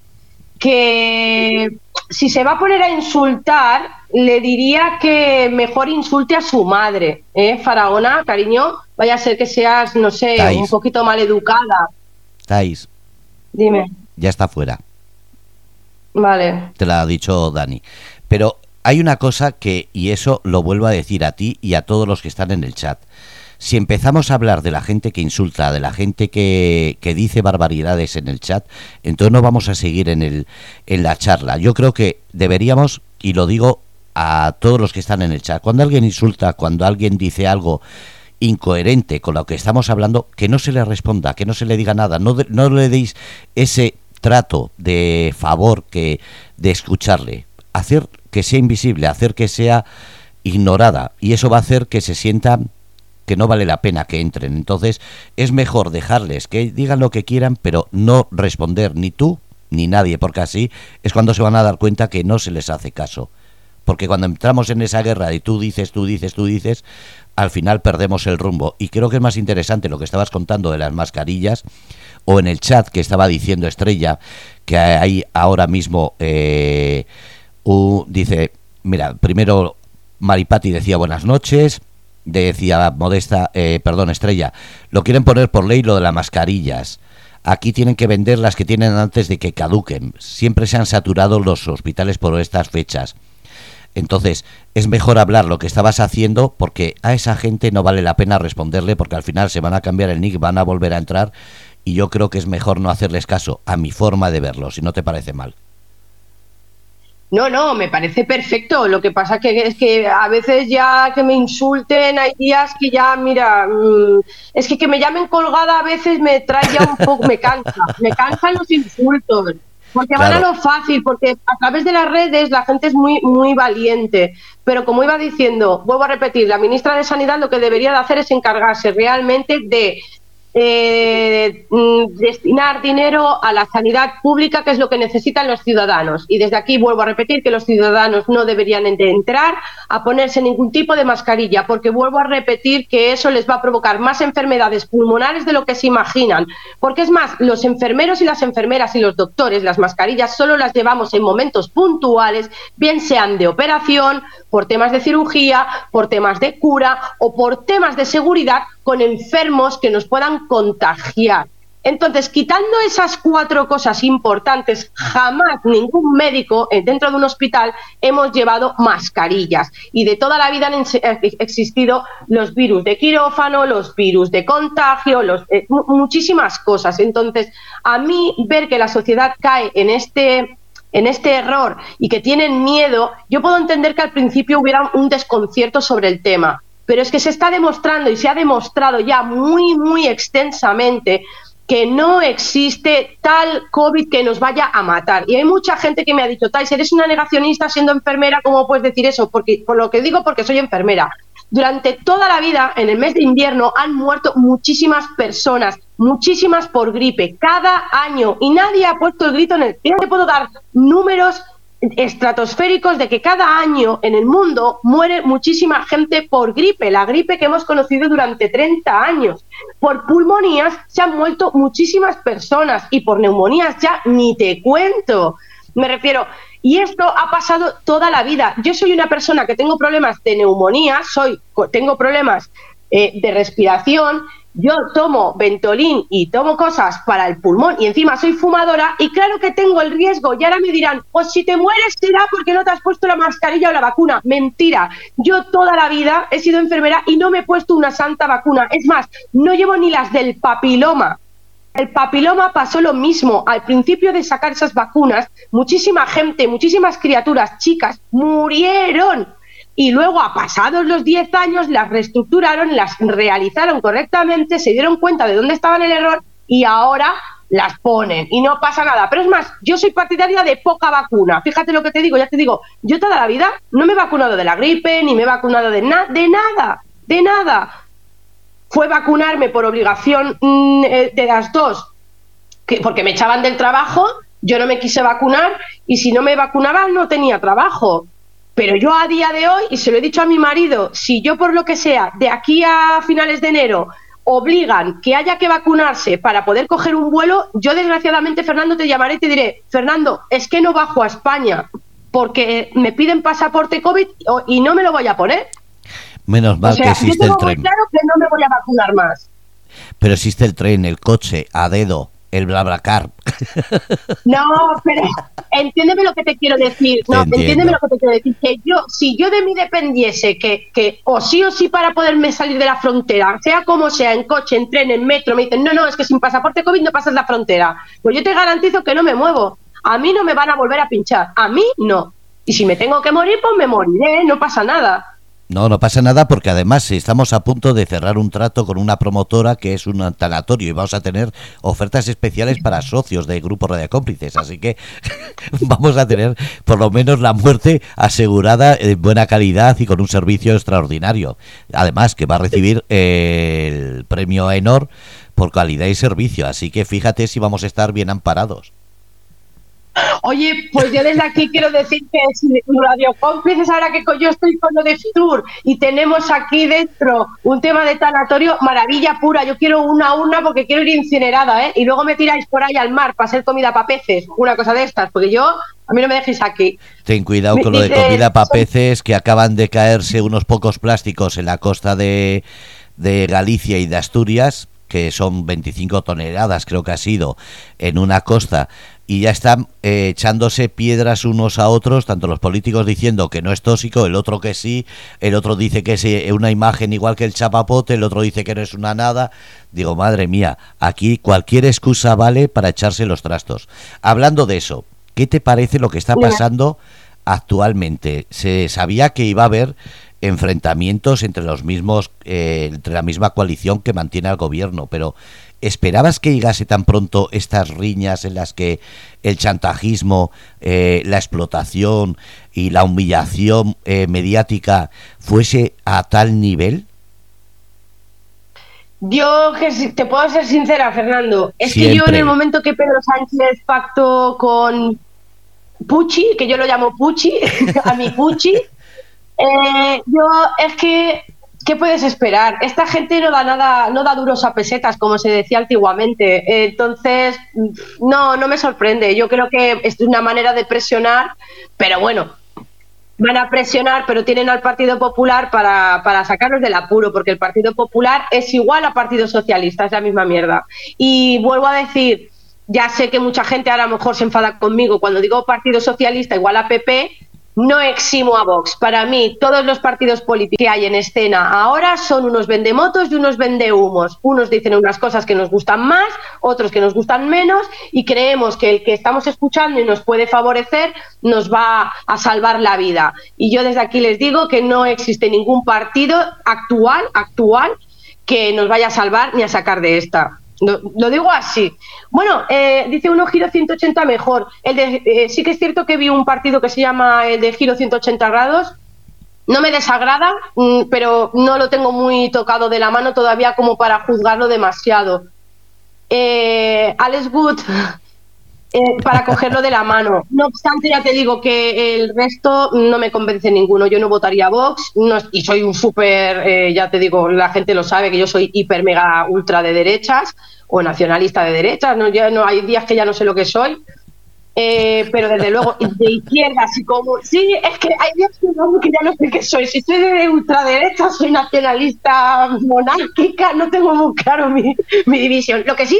que si se va a poner a insultar, le diría que mejor insulte a su madre, ¿eh, Faraona, cariño? Vaya a ser que seas, no sé, un poquito mal educada. Thais. Dime. Ya está fuera. Vale. Te la ha dicho Dani. Pero hay una cosa que, y eso lo vuelvo a decir a ti y a todos los que están en el chat. Si empezamos a hablar de la gente que insulta, de la gente que, que dice barbaridades en el chat, entonces no vamos a seguir en, el, en la charla. Yo creo que deberíamos, y lo digo a todos los que están en el chat, cuando alguien insulta, cuando alguien dice algo incoherente con lo que estamos hablando, que no se le responda, que no se le diga nada, no, no le deis ese trato de favor que de escucharle, hacer que sea invisible, hacer que sea ignorada. Y eso va a hacer que se sienta que no vale la pena que entren. Entonces es mejor dejarles que digan lo que quieran, pero no responder ni tú ni nadie, porque así es cuando se van a dar cuenta que no se les hace caso. Porque cuando entramos en esa guerra y tú dices, tú dices, tú dices, al final perdemos el rumbo. Y creo que es más interesante lo que estabas contando de las mascarillas o en el chat que estaba diciendo Estrella, que hay ahora mismo, eh, dice, mira, primero Maripati decía buenas noches, decía Modesta, eh, perdón, Estrella, lo quieren poner por ley lo de las mascarillas. Aquí tienen que vender las que tienen antes de que caduquen. Siempre se han saturado los hospitales por estas fechas. Entonces, es mejor hablar lo que estabas haciendo porque a esa gente no vale la pena responderle porque al final se van a cambiar el nick, van a volver a entrar y yo creo que es mejor no hacerles caso a mi forma de verlo, si no te parece mal. No, no, me parece perfecto. Lo que pasa que es que a veces ya que me insulten, hay días que ya, mira, mm, es que que me llamen colgada a veces me trae ya un poco, me cansa, me cansan los insultos. Porque van a lo fácil, porque a través de las redes la gente es muy, muy valiente. Pero como iba diciendo, vuelvo a repetir, la ministra de Sanidad lo que debería de hacer es encargarse realmente de eh, mm, destinar dinero a la sanidad pública, que es lo que necesitan los ciudadanos. Y desde aquí vuelvo a repetir que los ciudadanos no deberían entrar a ponerse ningún tipo de mascarilla, porque vuelvo a repetir que eso les va a provocar más enfermedades pulmonares de lo que se imaginan. Porque es más, los enfermeros y las enfermeras y los doctores, las mascarillas solo las llevamos en momentos puntuales, bien sean de operación, por temas de cirugía, por temas de cura o por temas de seguridad con enfermos que nos puedan contagiar. Entonces, quitando esas cuatro cosas importantes, jamás ningún médico eh, dentro de un hospital hemos llevado mascarillas. Y de toda la vida han eh, existido los virus de quirófano, los virus de contagio, los, eh, muchísimas cosas. Entonces, a mí ver que la sociedad cae en este en este error y que tienen miedo, yo puedo entender que al principio hubiera un desconcierto sobre el tema, pero es que se está demostrando y se ha demostrado ya muy, muy extensamente que no existe tal COVID que nos vaya a matar. Y hay mucha gente que me ha dicho, Tais, eres una negacionista siendo enfermera, ¿cómo puedes decir eso? Porque, por lo que digo, porque soy enfermera. Durante toda la vida, en el mes de invierno, han muerto muchísimas personas, muchísimas por gripe, cada año, y nadie ha puesto el grito en el... Yo te puedo dar números estratosféricos de que cada año en el mundo muere muchísima gente por gripe, la gripe que hemos conocido durante 30 años. Por pulmonías se han muerto muchísimas personas y por neumonías ya ni te cuento. Me refiero, y esto ha pasado toda la vida. Yo soy una persona que tengo problemas de neumonía, soy, tengo problemas eh, de respiración yo tomo Ventolin y tomo cosas para el pulmón y encima soy fumadora y claro que tengo el riesgo y ahora me dirán, pues si te mueres será porque no te has puesto la mascarilla o la vacuna. Mentira, yo toda la vida he sido enfermera y no me he puesto una santa vacuna. Es más, no llevo ni las del papiloma. El papiloma pasó lo mismo. Al principio de sacar esas vacunas, muchísima gente, muchísimas criaturas, chicas, murieron y luego, a pasados los 10 años, las reestructuraron, las realizaron correctamente, se dieron cuenta de dónde estaba el error y ahora las ponen y no pasa nada. Pero es más, yo soy partidaria de poca vacuna. Fíjate lo que te digo, ya te digo, yo toda la vida no me he vacunado de la gripe, ni me he vacunado de, nada de nada, de nada. Fue vacunarme por obligación mm, eh, de las dos, que, porque me echaban del trabajo, yo no me quise vacunar y si no me vacunaban no tenía trabajo. Pero yo a día de hoy, y se lo he dicho a mi marido, si yo por lo que sea, de aquí a finales de enero, obligan que haya que vacunarse para poder coger un vuelo, yo desgraciadamente, Fernando, te llamaré y te diré, Fernando, es que no bajo a España. porque me piden pasaporte COVID y no me lo voy a poner. Menos mal que existe el tren. claro que no me voy a vacunar más. Pero existe el tren, el coche, a dedo, el BlaBlaCar. No, pero entiéndeme lo que te quiero decir. No, entiéndeme lo que te quiero decir. Que yo, si yo de mí dependiese que, que o sí o sí para poderme salir de la frontera, sea como sea, en coche, en tren, en metro, me dicen, no, no, es que sin pasaporte COVID no pasas la frontera. Pues yo te garantizo que no me muevo. A mí no me van a volver a pinchar. A mí no. Y si me tengo que morir, pues me moriré, no pasa nada. No, no pasa nada porque además estamos a punto de cerrar un trato con una promotora que es un tanatorio y vamos a tener ofertas especiales para socios de Grupo Radio Cómplices. Así que vamos a tener por lo menos la muerte asegurada en buena calidad y con un servicio extraordinario. Además que va a recibir el premio ENOR por calidad y servicio. Así que fíjate si vamos a estar bien amparados. Oye, pues yo desde aquí quiero decir que si Radio Cómplices, ahora que yo estoy con lo de Fitur y tenemos aquí dentro un tema de tanatorio, maravilla pura. Yo quiero una urna porque quiero ir incinerada, ¿eh? Y luego me tiráis por ahí al mar para hacer comida para peces, una cosa de estas, porque yo, a mí no me dejéis aquí. Ten cuidado con lo de comida para peces, que acaban de caerse unos pocos plásticos en la costa de, de Galicia y de Asturias, que son 25 toneladas, creo que ha sido, en una costa y ya están eh, echándose piedras unos a otros, tanto los políticos diciendo que no es tóxico, el otro que sí, el otro dice que es eh, una imagen igual que el chapapote, el otro dice que no es una nada. Digo, madre mía, aquí cualquier excusa vale para echarse los trastos. Hablando de eso, ¿qué te parece lo que está pasando actualmente? Se sabía que iba a haber enfrentamientos entre los mismos, eh, entre la misma coalición que mantiene al gobierno, pero ¿Esperabas que llegase tan pronto estas riñas en las que el chantajismo, eh, la explotación y la humillación eh, mediática fuese a tal nivel? Yo te puedo ser sincera, Fernando. Es que yo en el momento que Pedro Sánchez pactó con Pucci, que yo lo llamo Pucci, a mi Pucci, eh, yo es que ¿qué puedes esperar? Esta gente no da nada, no da duros a pesetas, como se decía antiguamente. Entonces, no, no me sorprende. Yo creo que es una manera de presionar, pero bueno, van a presionar, pero tienen al Partido Popular para, para sacarlos del apuro, porque el Partido Popular es igual al Partido Socialista, es la misma mierda. Y vuelvo a decir, ya sé que mucha gente a lo mejor se enfada conmigo cuando digo Partido Socialista igual a PP, no eximo a Vox. Para mí, todos los partidos políticos que hay en escena ahora son unos vendemotos y unos vendehumos. Unos dicen unas cosas que nos gustan más, otros que nos gustan menos, y creemos que el que estamos escuchando y nos puede favorecer nos va a salvar la vida. Y yo desde aquí les digo que no existe ningún partido actual, actual, que nos vaya a salvar ni a sacar de esta. Lo, digo así. Bueno, eh, dice uno giro 180 mejor. Eh, sí que es cierto que vi un partido que se llama el de giro 180 grados. No me desagrada, mm, pero no lo tengo muy tocado de la mano todavía como para juzgarlo demasiado. Eh, Alex Wood, para cogerlo de la mano. No obstante, ya te digo que el resto no me convence ninguno. Yo no votaría Vox y soy un súper, ya te digo, la gente lo sabe que yo soy hiper, mega, ultra de derechas o nacionalista de derechas, no, ya no hay días que ya no sé lo que soy, eh, pero desde luego de izquierdas y como sí, es que hay días que, ya no sé qué soy, si soy de ultraderecha, soy nacionalista monárquica, no tengo muy claro mi, división. Lo que sí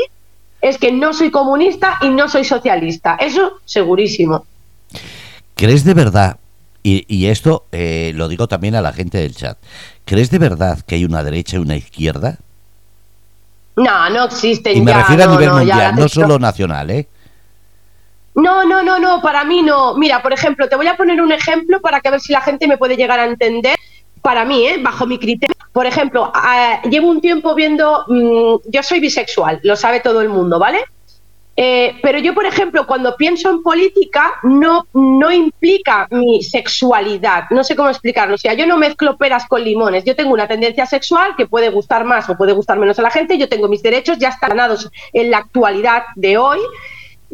es que no soy comunista y no soy socialista, eso segurísimo. ¿Crees de verdad, y, y esto eh, lo digo también a la gente del chat, ¿crees de verdad que hay una derecha y una izquierda? No, no existen. Y me refiero a nivel mundial, no solo nacional, ¿eh? No, no, no, no, para mí no. Mira, por ejemplo, te voy a poner un ejemplo para que a ver si la gente me puede llegar a entender. Para mí, ¿eh? bajo mi criterio. Por ejemplo, llevo un tiempo viendo, mm, yo soy bisexual, lo sabe todo el mundo, ¿vale? Eh, pero yo, por ejemplo, cuando pienso en política, no, no implica mi sexualidad. No sé cómo explicarlo. O sea, yo no mezclo peras con limones. Yo tengo una tendencia sexual que puede gustar más o puede gustar menos a la gente. Yo tengo mis derechos ya están ganados en la actualidad de hoy.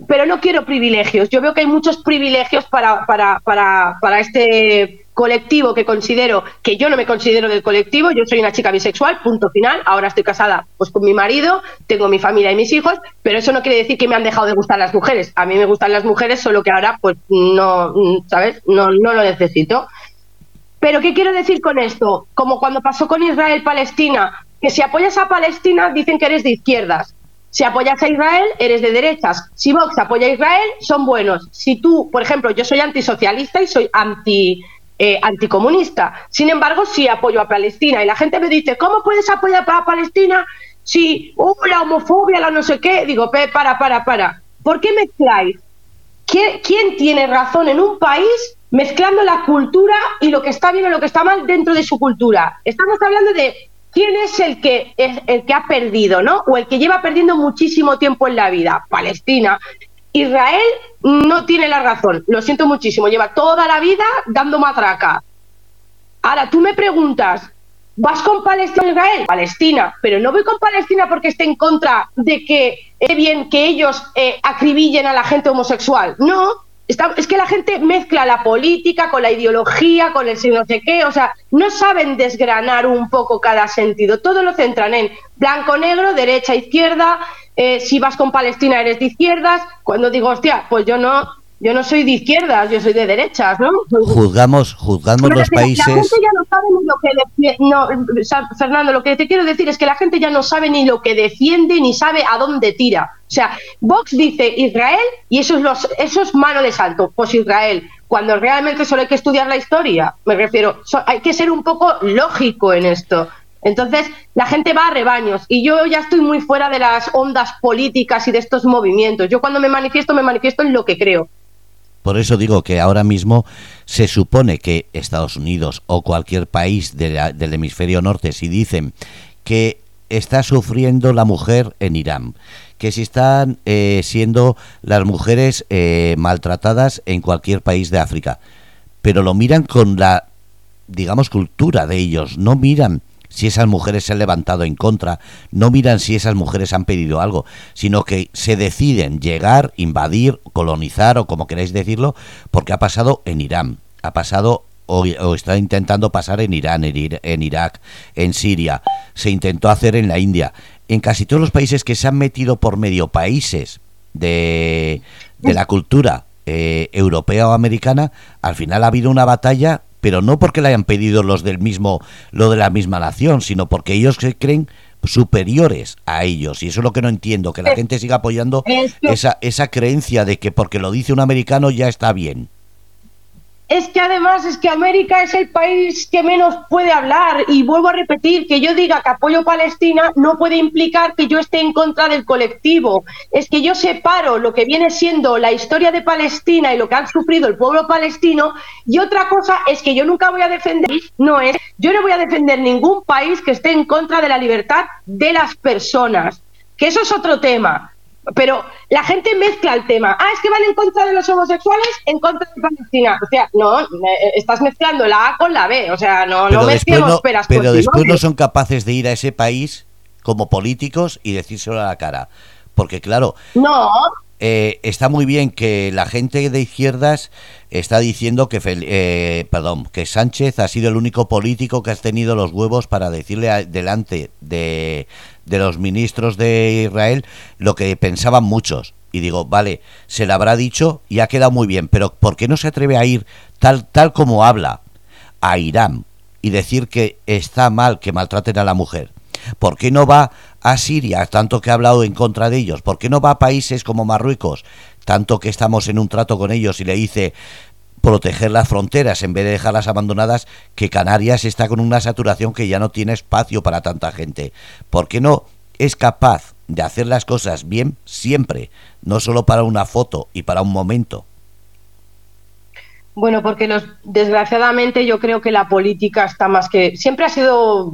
Pero no quiero privilegios. Yo veo que hay muchos privilegios para, para, para, para este colectivo que considero que yo no me considero del colectivo, yo soy una chica bisexual, punto final, ahora estoy casada pues con mi marido, tengo mi familia y mis hijos, pero eso no quiere decir que me han dejado de gustar las mujeres. A mí me gustan las mujeres, solo que ahora pues no, ¿sabes? No no lo necesito. Pero ¿qué quiero decir con esto? Como cuando pasó con Israel-Palestina, que si apoyas a Palestina dicen que eres de izquierdas. Si apoyas a Israel, eres de derechas. Si Vox apoya a Israel, son buenos. Si tú, por ejemplo, yo soy antisocialista y soy anti eh, anticomunista. Sin embargo, sí apoyo a Palestina. Y la gente me dice, ¿cómo puedes apoyar a Palestina si uh, la homofobia, la no sé qué? Digo, para, para, para. ¿Por qué mezcláis? ¿Quién tiene razón en un país mezclando la cultura y lo que está bien o lo que está mal dentro de su cultura? Estamos hablando de quién es el que, es el que ha perdido, ¿no? O el que lleva perdiendo muchísimo tiempo en la vida. Palestina. Israel no tiene la razón, lo siento muchísimo, lleva toda la vida dando matraca. Ahora, tú me preguntas, ¿vas con Palestina Israel? Palestina, pero no voy con Palestina porque esté en contra de que es bien que ellos eh, acribillen a la gente homosexual. No, es que la gente mezcla la política con la ideología, con el no sé qué, o sea, no saben desgranar un poco cada sentido, todo lo centran en blanco, negro, derecha, izquierda, eh, si vas con Palestina eres de izquierdas, cuando digo, hostia, pues yo no, yo no soy de izquierdas, yo soy de derechas, ¿no? Juzgamos, juzgamos los países. La gente ya no sabe ni lo que no, Fernando, lo que te quiero decir es que la gente ya no sabe ni lo que defiende ni sabe a dónde tira. O sea, Vox dice Israel y eso es los, eso es mano de salto, pues Israel. Cuando realmente solo hay que estudiar la historia, me refiero, hay que ser un poco lógico en esto. Entonces, la gente va a rebaños y yo ya estoy muy fuera de las ondas políticas y de estos movimientos. Yo cuando me manifiesto, me manifiesto en lo que creo. Por eso digo que ahora mismo se supone que Estados Unidos o cualquier país del hemisferio norte, si dicen que está sufriendo la mujer en Irán, que si están eh, siendo las mujeres eh, maltratadas en cualquier país de África, pero lo miran con la, digamos, cultura de ellos, no miran si esas mujeres se han levantado en contra, no miran si esas mujeres han pedido algo, sino que se deciden llegar, invadir, colonizar o como queráis decirlo, porque ha pasado en Irán, ha pasado o, está intentando pasar en Irán, en, Irak, en Siria, se intentó hacer en la India, en casi todos los países que se han metido por medio países de, de la cultura eh, europea o americana, al final ha habido una batalla pero no porque le hayan pedido los del mismo, lo de la misma nación, sino porque ellos se creen superiores a ellos. Y eso es lo que no entiendo que la gente siga apoyando esa esa creencia de que porque lo dice un americano ya está bien es que además es que América es el país que menos puede hablar. Y vuelvo a repetir que yo diga que apoyo Palestina no puede implicar que yo esté en contra del colectivo. Es que yo separo lo que viene siendo la historia de Palestina y lo que ha sufrido el pueblo palestino. Y otra cosa es que yo nunca voy a defender, no es, yo no voy a defender ningún país que esté en contra de la libertad de las personas, que eso es otro tema pero la gente mezcla el tema. Ah, es que van en contra de los homosexuales, en contra de Palestina. O sea, no, estás mezclando la A con la B. O sea, no, pero no mezclemos no, Pero después no son capaces de ir a ese país como políticos y decírselo a la cara. Porque, claro. No. Eh, está muy bien que la gente de izquierdas está diciendo que eh, perdón que Sánchez ha sido el único político que ha tenido los huevos para decirle delante de, de los ministros de Israel lo que pensaban muchos y digo vale se le habrá dicho y ha quedado muy bien pero ¿por qué no se atreve a ir tal tal como habla a Irán y decir que está mal que maltraten a la mujer ¿Por qué no va a Siria, tanto que ha hablado en contra de ellos? ¿Por qué no va a países como Marruecos, tanto que estamos en un trato con ellos y le dice proteger las fronteras en vez de dejarlas abandonadas, que Canarias está con una saturación que ya no tiene espacio para tanta gente? ¿Por qué no es capaz de hacer las cosas bien siempre, no solo para una foto y para un momento? Bueno, porque los, desgraciadamente yo creo que la política está más que... Siempre ha sido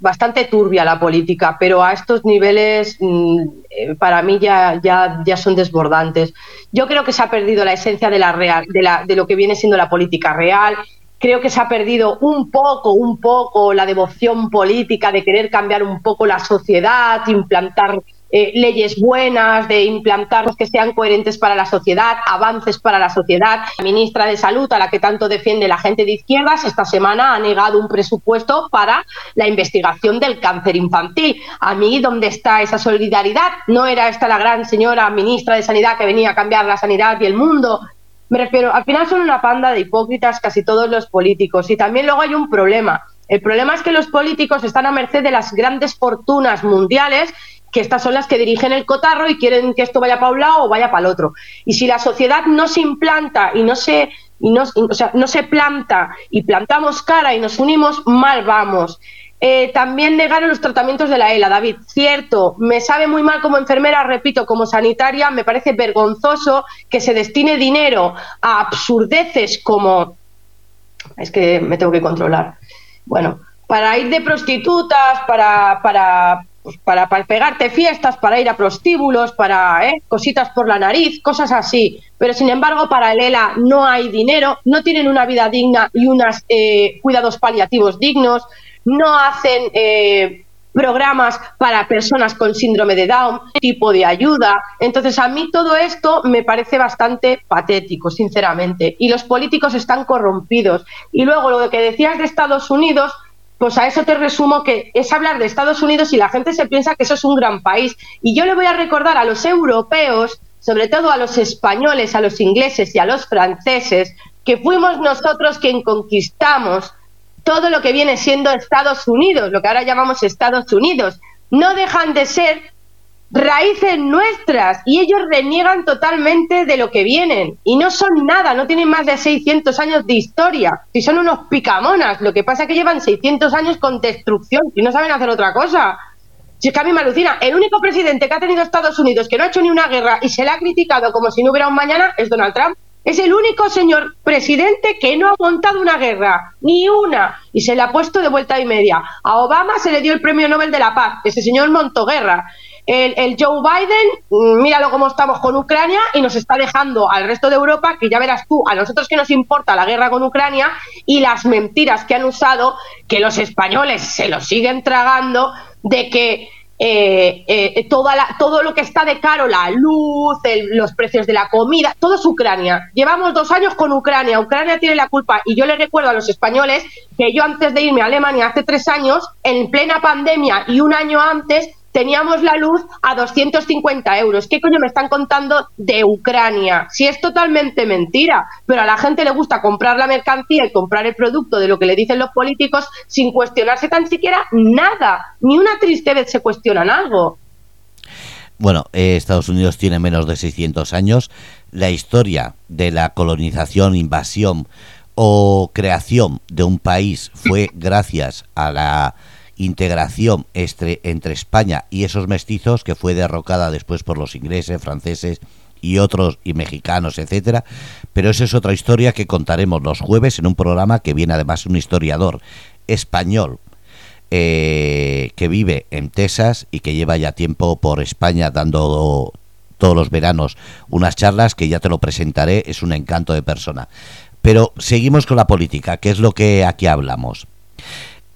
bastante turbia la política, pero a estos niveles mm, eh, para mí ya, ya, ya son desbordantes. Yo creo que se ha perdido la esencia de, la real, de, la, de lo que viene siendo la política real. Creo que se ha perdido un poco, un poco la devoción política de querer cambiar un poco la sociedad, implantar eh, leyes buenas, de implantar que sean coherentes para la sociedad, avances para la sociedad. La ministra de Salud, a la que tanto defiende la gente de izquierdas, esta semana ha negado un presupuesto para la investigación del cáncer infantil. A mí, ¿dónde está esa solidaridad? ¿No era esta la gran señora ministra de Sanidad que venía a cambiar la sanidad y el mundo? Me refiero, al final son una panda de hipócritas casi todos los políticos. Y también luego hay un problema. El problema es que los políticos están a merced de las grandes fortunas mundiales que estas son las que dirigen el cotarro y quieren que esto vaya para un lado o vaya para el otro. Y si la sociedad no se implanta y no se, y no, o sea, no se planta y plantamos cara y nos unimos, mal vamos. Eh, también negaron los tratamientos de la ELA, David. Cierto, me sabe muy mal como enfermera, repito, como sanitaria, me parece vergonzoso que se destine dinero a absurdeces como... Es que me tengo que controlar. Bueno, para ir de prostitutas, para, para, pues para, pegarte fiestas, para ir a prostíbulos, para ¿eh? cositas por la nariz, cosas así. Pero sin embargo, para el ELA no hay dinero, no tienen una vida digna y unos eh, cuidados paliativos dignos, no hacen eh, programas para personas con síndrome de Down, tipo de ayuda. Entonces, a mí todo esto me parece bastante patético, sinceramente. Y los políticos están corrompidos. Y luego lo que decías de Estados Unidos, pues a eso te resumo que es hablar de Estados Unidos y la gente se piensa que eso es un gran país. Y yo le voy a recordar a los europeos, sobre todo a los españoles, a los ingleses y a los franceses, que fuimos nosotros quien conquistamos todo lo que viene siendo Estados Unidos, lo que ahora llamamos Estados Unidos. No dejan de ser raíces nuestras y ellos reniegan totalmente de lo que vienen y no son nada, no tienen más de 600 años de historia, si son unos picamonas, lo que pasa es que llevan 600 años con destrucción y no saben hacer otra cosa. Si es que a mí me alucina, el único presidente que ha tenido Estados Unidos que no ha hecho ni una guerra y se le ha criticado como si no hubiera un mañana es Donald Trump. Es el único señor presidente que no ha montado una guerra, ni una, y se le ha puesto de vuelta y media. A Obama se le dio el premio Nobel de la Paz, ese señor montó guerra. El, Joe Biden, mm, míralo cómo estamos con Ucrania y nos está dejando al resto de Europa, que ya verás tú, a nosotros que nos importa la guerra con Ucrania y las mentiras que han usado, que los españoles se lo siguen tragando, de que eh, eh, toda todo lo que está de caro, la luz, los precios de la comida, todo es Ucrania. Llevamos dos años con Ucrania, Ucrania tiene la culpa y yo le recuerdo a los españoles que yo antes de irme a Alemania hace tres años, en plena pandemia y un año antes, teníamos la luz a 250 euros. ¿Qué coño me están contando de Ucrania? Si es totalmente mentira, pero a la gente le gusta comprar la mercancía y comprar el producto de lo que le dicen los políticos sin cuestionarse tan siquiera nada. Ni una triste vez se cuestionan algo. Bueno, eh, Estados Unidos tiene menos de 600 años. La historia de la colonización, invasión o creación de un país fue gracias a la integración entre, entre España y esos mestizos que fue derrocada después por los ingleses, franceses y otros y mexicanos, etcétera, pero esa es otra historia que contaremos los jueves en un programa que viene además un historiador español eh, que vive en Texas y que lleva ya tiempo por España dando todos los veranos unas charlas que ya te lo presentaré, es un encanto de persona. Pero seguimos con la política, que es lo que aquí hablamos.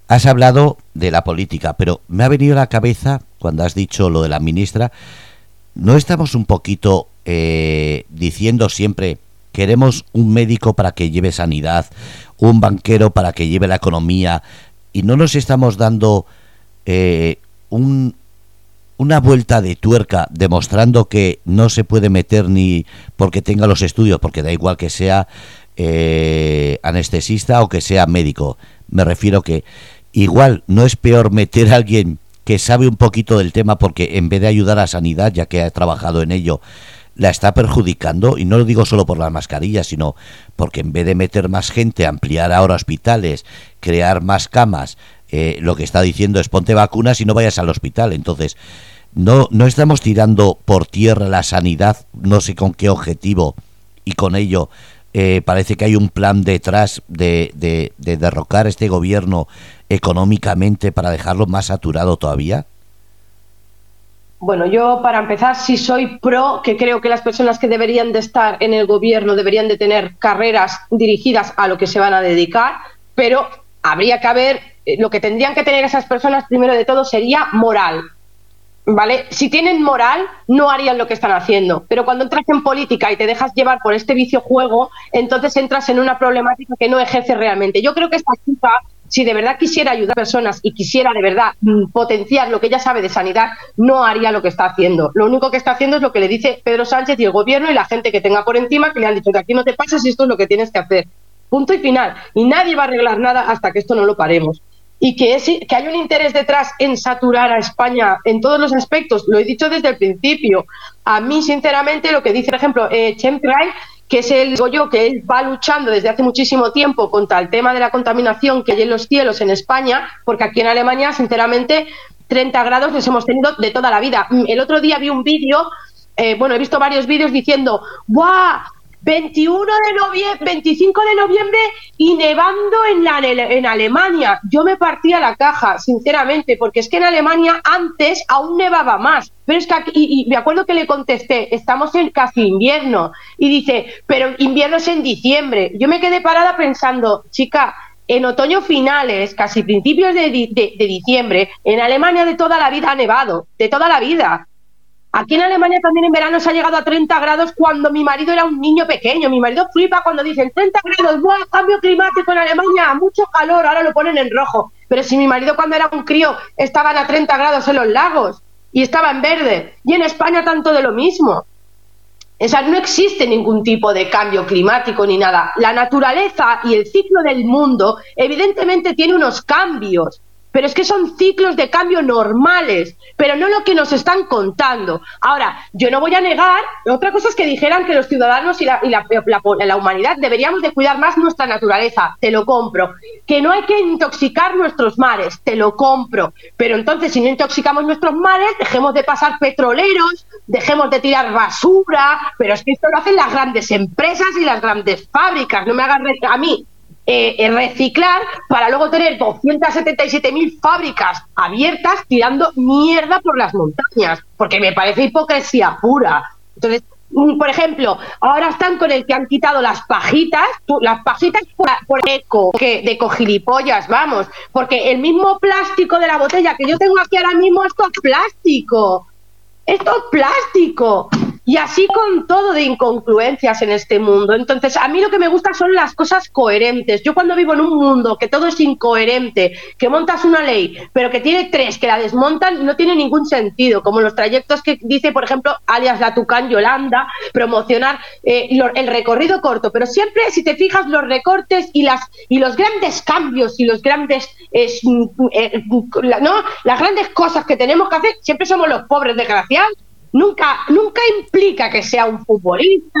Has hablado de la política, pero me ha venido a la cabeza, cuando has dicho lo de la ministra, ¿no estamos un poquito eh, diciendo siempre, queremos un médico para que lleve sanidad, un banquero para que lleve la economía, y no nos estamos dando eh, un, una vuelta de tuerca demostrando que no se puede meter ni porque tenga los estudios, porque da igual que sea eh, anestesista o que sea médico. Me refiero que igual no es peor meter a alguien que sabe un poquito del tema porque en vez de ayudar a sanidad, ya que ha trabajado en ello, la está perjudicando, y no lo digo solo por las mascarillas, sino porque en vez de meter más gente, ampliar ahora hospitales, crear más camas, eh, lo que está diciendo es ponte vacunas y no vayas al hospital. Entonces, no, no estamos tirando por tierra la sanidad, no sé con qué objetivo, y con ello eh, parece que hay un plan detrás de, de, de derrocar este gobierno económicamente para dejarlo más saturado todavía? Bueno, yo para empezar sí soy pro que creo que las personas que deberían de estar en el gobierno deberían de tener carreras dirigidas a lo que se van a dedicar, pero habría que haber, eh, lo que tendrían que tener esas personas primero de todo sería moral. ¿Vale? Si tienen moral, no harían lo que están haciendo. Pero cuando entras en política y te dejas llevar por este vicio juego, entonces entras en una problemática que no ejerce realmente. Yo creo que esta chica, si de verdad quisiera ayudar a personas y quisiera de verdad mm, potenciar lo que ella sabe de sanidad, no haría lo que está haciendo. Lo único que está haciendo es lo que le dice Pedro Sánchez y el gobierno y la gente que tenga por encima que le han dicho que aquí no te pases y esto es lo que tienes que hacer. Punto y final. Y nadie va a arreglar nada hasta que esto no lo paremos y que, es, que hay un interés detrás en saturar a España en todos los aspectos, lo he dicho desde el principio. A mí, sinceramente, lo que dice, por ejemplo, eh, que es el yo que va luchando desde hace muchísimo tiempo contra el tema de la contaminación que hay en los cielos en España, porque aquí en Alemania, sinceramente, 30 grados los hemos tenido de toda la vida. El otro día vi un vídeo, eh, bueno, he visto varios vídeos diciendo, ¡guau! 21 de noviembre, 25 de noviembre y nevando en, la, en Alemania. Yo me partía la caja, sinceramente, porque es que en Alemania antes aún nevaba más. Pero es que aquí, y, me acuerdo que le contesté, estamos en casi invierno. Y dice, pero invierno es en diciembre. Yo me quedé parada pensando, chica, en otoño finales, casi principios de, de diciembre, en Alemania de toda la vida ha nevado, de toda la vida. Aquí en Alemania también en verano se ha llegado a 30 grados cuando mi marido era un niño pequeño. Mi marido flipa cuando dicen 30 grados, ¡buah! Cambio climático en Alemania, mucho calor, ahora lo ponen en rojo. Pero si mi marido cuando era un crío estaban a 30 grados en los lagos y estaba en verde. Y en España tanto de lo mismo. O sea, no existe ningún tipo de cambio climático ni nada. La naturaleza y el ciclo del mundo evidentemente tiene unos cambios pero es que son ciclos de cambio normales, pero no lo que nos están contando. Ahora, yo no voy a negar, otra cosa es que dijeran que los ciudadanos y la, y la, humanidad deberíamos de cuidar más nuestra naturaleza, te lo compro. Que no hay que intoxicar nuestros mares, te lo compro. Pero entonces, si no intoxicamos nuestros mares, dejemos de pasar petroleros, dejemos de tirar basura, pero es que esto lo hacen las grandes empresas y las grandes fábricas, no me hagan a mí eh, reciclar para luego tener 277.000 fábricas abiertas tirando mierda por las montañas, porque me parece hipocresía pura. Entonces, mm, por ejemplo, ahora están con el que han quitado las pajitas, las pajitas por, eco, que de cojilipollas, vamos, porque el mismo plástico de la botella que yo tengo aquí ahora mismo, esto es plástico. Esto es plástico. Y así con todo de incongruencias en este mundo. Entonces, a mí lo que me gusta son las cosas coherentes. Yo cuando vivo en un mundo que todo es incoherente, que montas una ley, pero que tiene tres, que la desmontan, no tiene ningún sentido. Como los trayectos que dice, por ejemplo, alias La Tucán Yolanda, promocionar eh, el recorrido corto. Pero siempre, si te fijas, los recortes y, las, y los grandes cambios y los grandes, eh, ¿no? las grandes cosas que tenemos que hacer, siempre somos los pobres desgraciados nunca, nunca implica que sea un futbolista,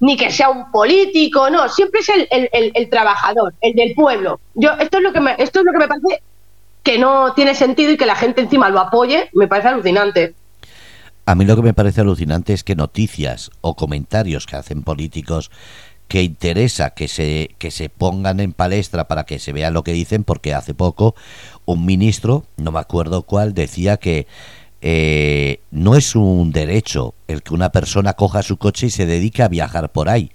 ni que sea un político, no, siempre es el, el, trabajador, el del pueblo. Yo, esto es lo que me, esto es lo que me parece que no tiene sentido y que la gente encima lo apoye, me parece alucinante. A mí lo que me parece alucinante es que noticias o comentarios que hacen políticos que interesa que se, que se pongan en palestra para que se vea lo que dicen, porque hace poco un ministro, no me acuerdo cuál, decía que eh, no es un derecho el que una persona coja su coche y se dedique a viajar por ahí.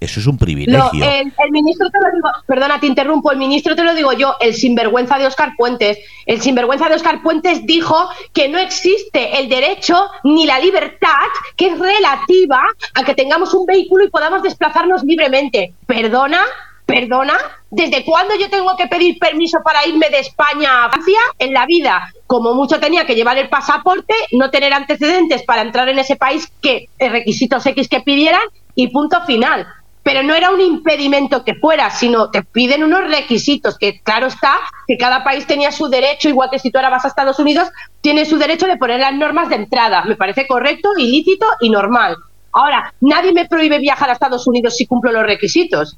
Eso es un privilegio. el, ministro te lo digo, perdona, te interrumpo, el ministro te lo digo yo, el sinvergüenza de Oscar Puentes. El sinvergüenza de Oscar Puentes dijo que no existe el derecho ni la libertad que es relativa a que tengamos un vehículo y podamos desplazarnos libremente. Perdona, perdona, ¿desde cuándo yo tengo que pedir permiso para irme de España a Francia? En la vida como mucho tenía que llevar el pasaporte, no tener antecedentes para entrar en ese país, que eh, requisitos X que pidieran y punto final. Pero no era un impedimento que fuera, sino te piden unos requisitos, que claro está, que cada país tenía su derecho, igual que si tú ahora vas a Estados Unidos, tiene su derecho de poner las normas de entrada. Me parece correcto, ilícito y normal. Ahora, nadie me prohíbe viajar a Estados Unidos si cumplo los requisitos.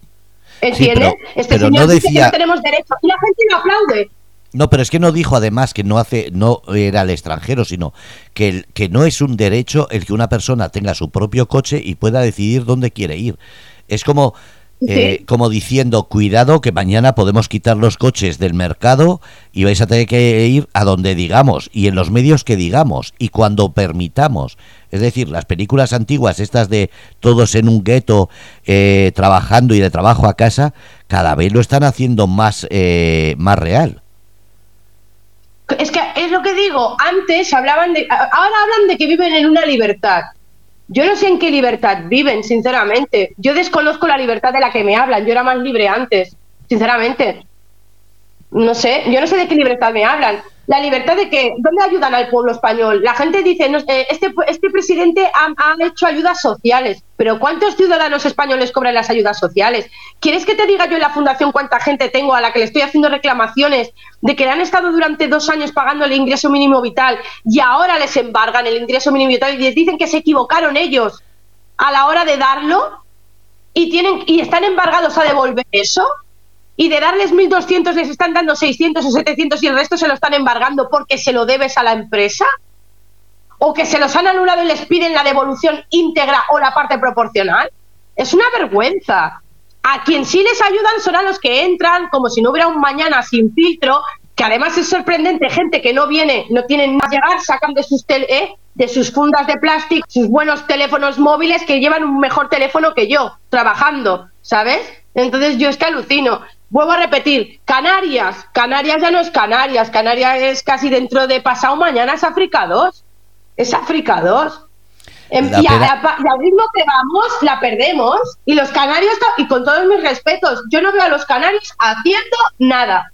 ¿Entiendes? este señor no decía... que no tenemos derecho y la gente lo aplaude. No, pero es que no dijo además que no hace, no era el extranjero, sino que, el, que no es un derecho el que una persona tenga su propio coche y pueda decidir dónde quiere ir. Es como, eh, como diciendo, cuidado que mañana podemos quitar los coches del mercado y vais a tener que ir a donde digamos y en los medios que digamos y cuando permitamos. Es decir, las películas antiguas, estas de todos en un gueto eh, trabajando y de trabajo a casa, cada vez lo están haciendo más, eh, más real. Es que es lo que digo, antes hablaban de, ahora hablan de que viven en una libertad. Yo no sé en qué libertad viven, sinceramente. Yo desconozco la libertad de la que me hablan. Yo era más libre antes, sinceramente. No sé, yo no sé de qué libertad me hablan la libertad de que, ¿dónde ayudan al pueblo español? La gente dice, eh, este, este presidente ha, hecho ayudas sociales, pero ¿cuántos ciudadanos españoles cobran las ayudas sociales? ¿Quieres que te diga yo en la fundación cuánta gente tengo a la que le estoy haciendo reclamaciones de que han estado durante dos años pagando el ingreso mínimo vital y ahora les embargan el ingreso mínimo vital y les dicen que se equivocaron ellos a la hora de darlo y, tienen, y están embargados a devolver eso? Y de darles 1.200 les están dando 600 o 700 y el resto se lo están embargando porque se lo debes a la empresa? ¿O que se los han anulado y les piden la devolución íntegra o la parte proporcional? Es una vergüenza. A quien sí les ayudan son a los que entran como si no hubiera un mañana sin filtro, que además es sorprendente, gente que no viene, no tienen más llegar, sacan de sus, eh, de sus fundas de plástico sus buenos teléfonos móviles que llevan un mejor teléfono que yo, trabajando, ¿sabes? Entonces yo es que alucino. Vuelvo a repetir, Canarias, Canarias ya no es Canarias, Canarias es casi dentro de pasado mañana, es África 2, es África 2. Em, y, al ritmo que vamos, la perdemos. Y los canarios, y con todos mis respetos, yo no veo a los canarios haciendo nada.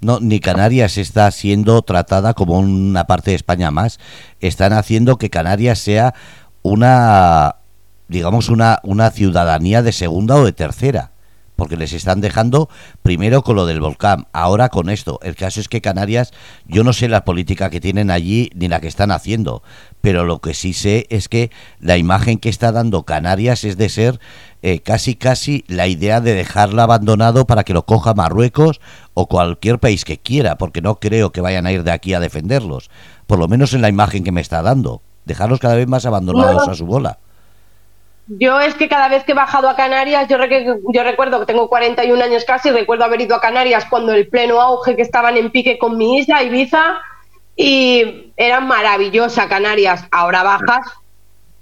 No, ni Canarias está siendo tratada como una parte de España más. Están haciendo que Canarias sea una, digamos, una, una ciudadanía de segunda o de tercera porque les están dejando primero con lo del volcán, ahora con esto. El caso es que Canarias, yo no sé la política que tienen allí ni la que están haciendo, pero lo que sí sé es que la imagen que está dando Canarias es de ser eh, casi casi la idea de dejarla abandonado para que lo coja Marruecos o cualquier país que quiera, porque no creo que vayan a ir de aquí a defenderlos, por lo menos en la imagen que me está dando, dejarlos cada vez más abandonados a su bola. Yo es que cada vez que he bajado a Canarias, yo, yo recuerdo que tengo 41 años casi, recuerdo haber ido a Canarias cuando el pleno auge que estaban en pique con mi isla, Ibiza, y era maravillosa Canarias. Ahora bajas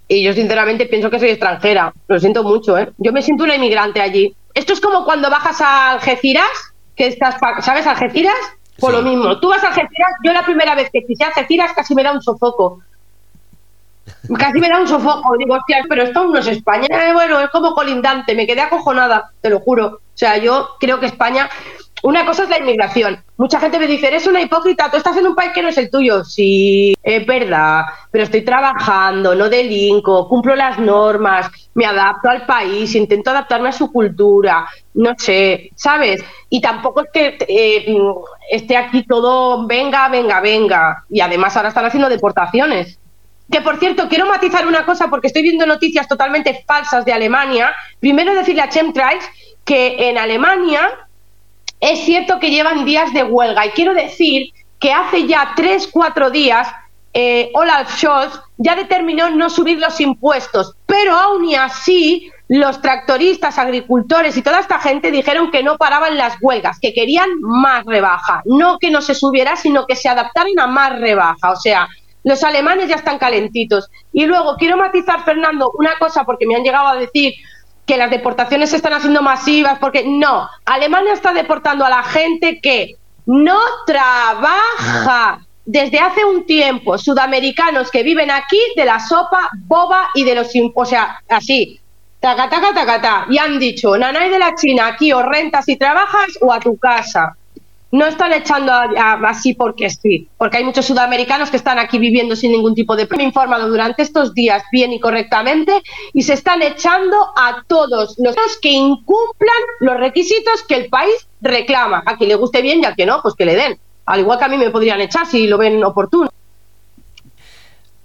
y yo sinceramente pienso que soy extranjera. Lo siento mucho, ¿eh? Yo me siento una inmigrante allí. Esto es como cuando bajas a Algeciras, que estás, ¿sabes Algeciras? Por lo mismo. Tú vas a Algeciras, yo la primera vez que pisé Algeciras casi me da un sofoco Casi me da un sofoco. Digo, pero esto no es España. Eh, bueno, es como colindante. Me quedé acojonada, te lo juro. O sea, yo creo que España. Una cosa es la inmigración. Mucha gente me dice, eres una hipócrita, tú estás en un país que no es el tuyo. Sí, es verdad, pero estoy trabajando, no delinco, cumplo las normas, me adapto al país, intento adaptarme a su cultura, no sé, ¿sabes? Y tampoco es que eh, esté aquí todo, venga, venga, venga. Y además ahora están haciendo deportaciones. Que por cierto, quiero matizar una cosa porque estoy viendo noticias totalmente falsas de Alemania. Primero decirle a Chemtrails que en Alemania es cierto que llevan días de huelga y quiero decir que hace ya tres, cuatro días eh, Olaf Scholz ya determinó no subir los impuestos, pero aún y así los tractoristas, agricultores y toda esta gente dijeron que no paraban las huelgas, que querían más rebaja, no que no se subiera, sino que se adaptaran a más rebaja. O sea, los alemanes ya están calentitos. Y luego quiero matizar, Fernando, una cosa, porque me han llegado a decir que las deportaciones se están haciendo masivas, porque no, Alemania está deportando a la gente que no trabaja desde hace un tiempo, sudamericanos que viven aquí de la sopa boba y de los... O sea, así, taca, taca, taca, y han dicho, nanay de la China, aquí o rentas y trabajas o a tu casa no están echando así porque sí, porque hay muchos sudamericanos que están aquí viviendo sin ningún tipo de... Me he informado durante estos días bien y correctamente y se están echando a todos los que incumplan los requisitos que el país reclama. A quien le guste bien y a quien no, pues que le den. Al igual que a mí me podrían echar si lo ven oportuno.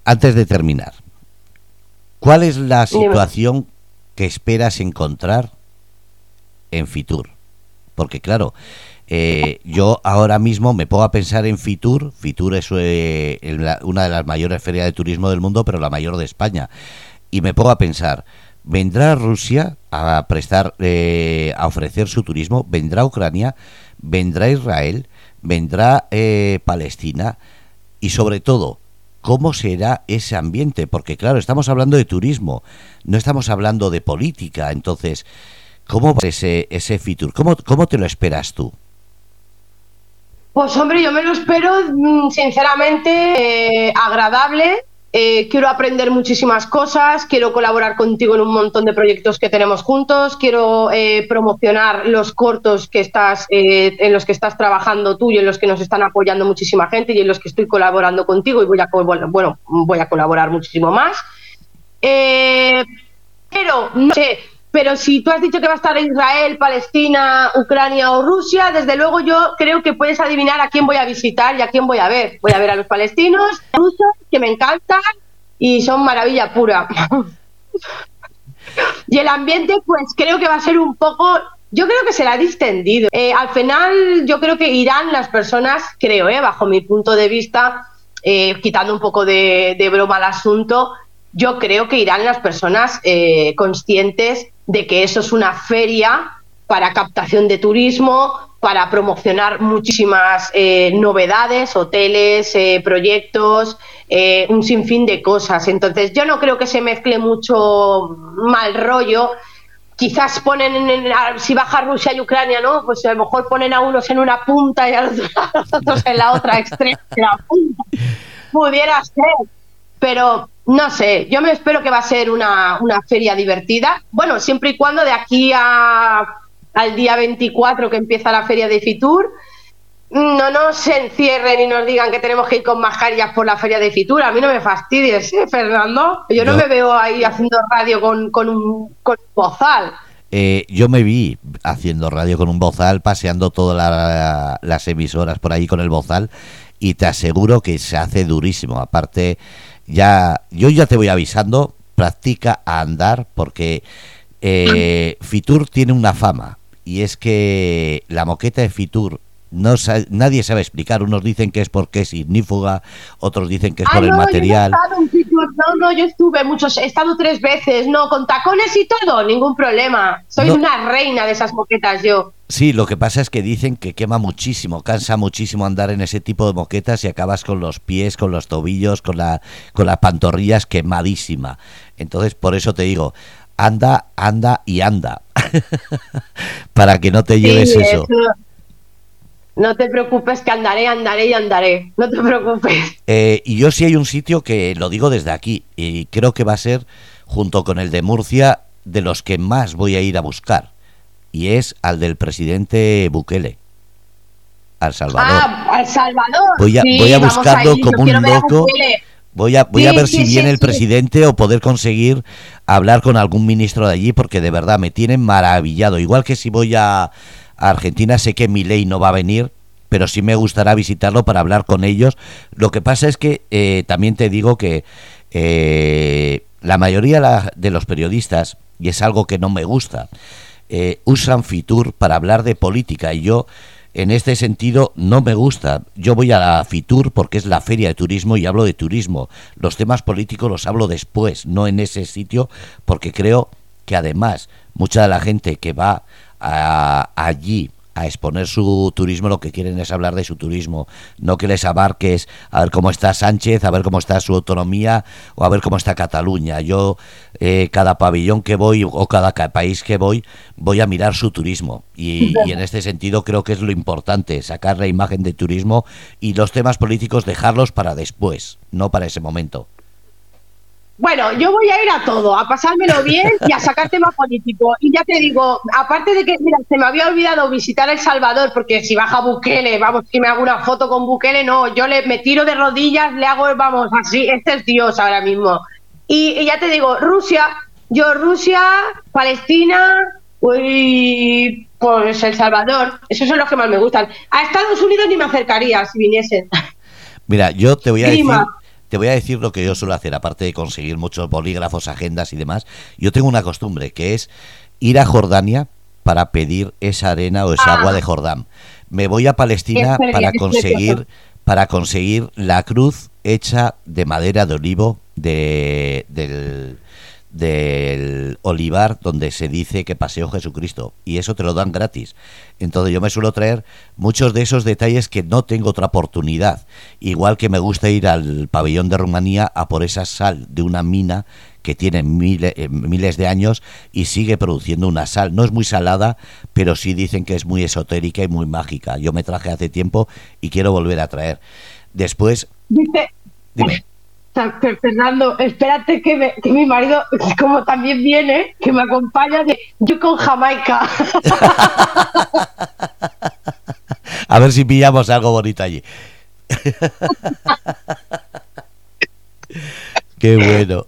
Antes de terminar, ¿cuál es la situación que esperas encontrar en Fitur? Porque claro, eh, yo ahora mismo me pongo a pensar en Fitur. Fitur es eh, una de las mayores ferias de turismo del mundo, pero la mayor de España. Y me pongo a pensar, ¿vendrá Rusia a prestar, eh, a ofrecer su turismo? ¿Vendrá Ucrania? ¿Vendrá Israel? ¿Vendrá Palestina? Y sobre todo, ¿cómo será ese ambiente? Porque claro, estamos hablando de turismo, no estamos hablando de política. Entonces, ¿cómo va ese, ese Fitur? ¿Cómo, ¿Cómo te lo esperas tú? Pues hombre, yo me lo espero mm, sinceramente eh, agradable. Eh, quiero aprender muchísimas cosas, quiero colaborar contigo en un montón de proyectos que tenemos juntos, quiero eh, promocionar los cortos que estás, en los que estás trabajando tú y en los que nos están apoyando muchísima gente y en los que estoy colaborando contigo y voy a, bueno, voy a colaborar muchísimo más. pero, no sé, pero si tú has dicho que va a estar Israel, Palestina, Ucrania o Rusia, desde luego yo creo que puedes adivinar a quién voy a visitar y a quién voy a ver. Voy a ver a los palestinos, a los rusos, que me encantan y son maravilla pura. y el ambiente, pues creo que va a ser un poco yo creo que será distendido. Eh, al final, yo creo que irán las personas, creo, eh, bajo mi punto de vista, eh, quitando un poco de, broma al asunto, yo creo que irán las personas eh, conscientes de que eso es una feria para captación de turismo, para promocionar muchísimas eh, novedades, hoteles, eh, proyectos, un sinfín de cosas. Entonces, yo no creo que se mezcle mucho mal rollo. Quizás ponen, en, si baja Rusia y Ucrania, ¿no? Pues a lo mejor ponen a unos en una punta y a los otros en la otra extrema. Pudiera ser. Pero no sé, yo me espero que va a ser una, una feria divertida. Bueno, siempre y cuando de aquí a, al día 24 que empieza la feria de Fitur, no nos encierren y nos digan que tenemos que ir con mascarillas por la feria de Fitur. A mí no me fastidies, ¿eh, Fernando? Yo no, me veo ahí haciendo radio con, con, un, con bozal. Eh, yo me vi haciendo radio con un bozal, paseando todas las emisoras por ahí con el bozal y te aseguro que se hace durísimo. Aparte, ya yo ya te voy avisando, practica a andar porque eh, Fitur tiene una fama y es que la moqueta de Fitur no nadie sabe explicar. Unos dicen que es porque es ignífuga, otros dicen que es por el material. no, no, yo estuve muchos, he estado tres veces, no, con tacones y todo, ningún problema. Soy una reina de esas moquetas yo. Sí, lo que pasa es que dicen que quema muchísimo, cansa muchísimo andar en ese tipo de moquetas y acabas con los pies, con los tobillos, con, la, con las pantorrillas quemadísima. Entonces, por eso te digo, anda, anda y anda. Para que no te lleves eso. No te preocupes que andaré, andaré y andaré. No te preocupes. Eh, y yo sí hay un sitio que lo digo desde aquí y creo que va a ser, junto con el de Murcia, de los que más voy a ir a buscar y es al del presidente Bukele. Al Salvador. Ah, al Salvador. Voy a, voy a buscarlo como un loco. Voy a, voy a ver si viene el presidente o poder conseguir hablar con algún ministro de allí, porque de verdad me tienen maravillado. Igual que si voy a, Argentina, sé que mi ley no va a venir, pero sí me gustará visitarlo para hablar con ellos. Lo que pasa es que eh, también te digo que eh, la mayoría de los periodistas, y es algo que no me gusta, eh, usan Fitur para hablar de política y yo en este sentido no me gusta. Yo voy a la Fitur porque es la feria de turismo y hablo de turismo. Los temas políticos los hablo después, no en ese sitio, porque creo que además mucha de la gente que va allí a exponer su turismo, lo que quieren es hablar de su turismo, no que les abarques a ver cómo está Sánchez, a ver cómo está su autonomía o a ver cómo está Cataluña. Yo, eh, cada pabellón que voy o cada país que voy, voy a mirar su turismo. Y, y, en este sentido creo que es lo importante, sacar la imagen de turismo y los temas políticos dejarlos para después, no para ese momento. Bueno, yo voy a ir a todo, a pasármelo bien y a sacar tema político. Y ya te digo, aparte de que, mira, se me había olvidado visitar El Salvador, porque si baja Bukele, vamos, que me hago una foto con Bukele, no, yo le, me tiro de rodillas, le hago, vamos, así, este es Dios ahora mismo. Y, ya te digo, Rusia, yo Rusia, Palestina, y pues El Salvador, esos son los que más me gustan. A Estados Unidos ni me acercaría si viniesen. Mira, yo te voy a decir te voy a decir lo que yo suelo hacer, aparte de conseguir muchos bolígrafos, agendas y demás. Yo tengo una costumbre que es ir a Jordania para pedir esa arena o esa agua de ah. Jordán. Me voy a Palestina para conseguir para conseguir la cruz hecha de madera de olivo de, del, del olivar donde se dice que paseó Jesucristo y eso te lo dan gratis. Entonces yo me suelo traer muchos de esos detalles que no tengo otra oportunidad. Igual que me gusta ir al pabellón de Rumanía a por esa sal de una mina que tiene miles, eh, miles de años y sigue produciendo una sal. No es muy salada, pero sí dicen que es muy esotérica y muy mágica. Yo me traje hace tiempo y quiero volver a traer. Después... Dice, Dime. Fernando, espérate que, mi marido, como también viene, que me acompaña, de, yo con Jamaica. A ver si pillamos algo bonito allí. Qué bueno.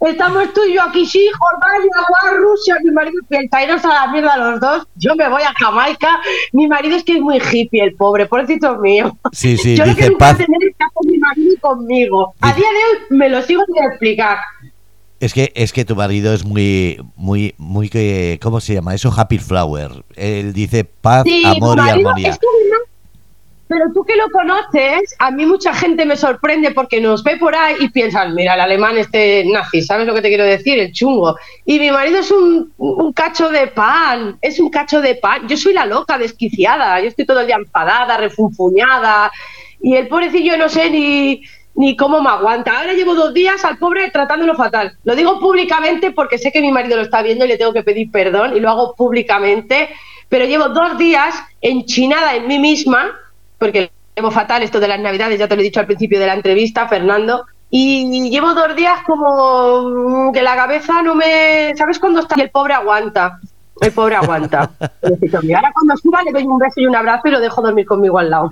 Estamos tú y yo aquí, sí, Jordania, guau, Rusia, mi marido piensa, iros a la mierda los dos, yo me voy a Jamaica, mi marido es que es muy hippie, el pobre, pobrecito mío. Sí, sí, yo lo que dice paz. tener es que hacer mi marido conmigo. A Dice- día de hoy me lo sigo sin explicar. Es que es que tu marido es muy muy muy que ¿cómo se llama eso? Happy flower. Él dice paz, Sí, amor y armonía. es que pero tú que lo conoces, a mí mucha gente me sorprende porque nos ve por ahí y piensan, mira, el alemán este nazi, ¿sabes lo que te quiero decir? El chungo. Y mi marido es un, un cacho de pan, es un cacho de pan. Yo soy la loca, desquiciada, yo estoy todo el día enfadada, refunfuñada. Y el pobrecillo no sé ni, ni cómo me aguanta. Ahora llevo dos días al pobre tratándolo fatal. Lo digo públicamente porque sé que mi marido lo está viendo y le tengo que pedir perdón y lo hago públicamente. Pero llevo dos días enchinada en mí misma, porque llevo fatal esto de las navidades, ya te lo he dicho al principio de la entrevista, Fernando. Y llevo dos días como que la cabeza no me... ¿Sabes cuándo está? Y el pobre aguanta. El pobre aguanta. Ahora cuando suba le doy un beso y un abrazo y lo dejo dormir conmigo al lado.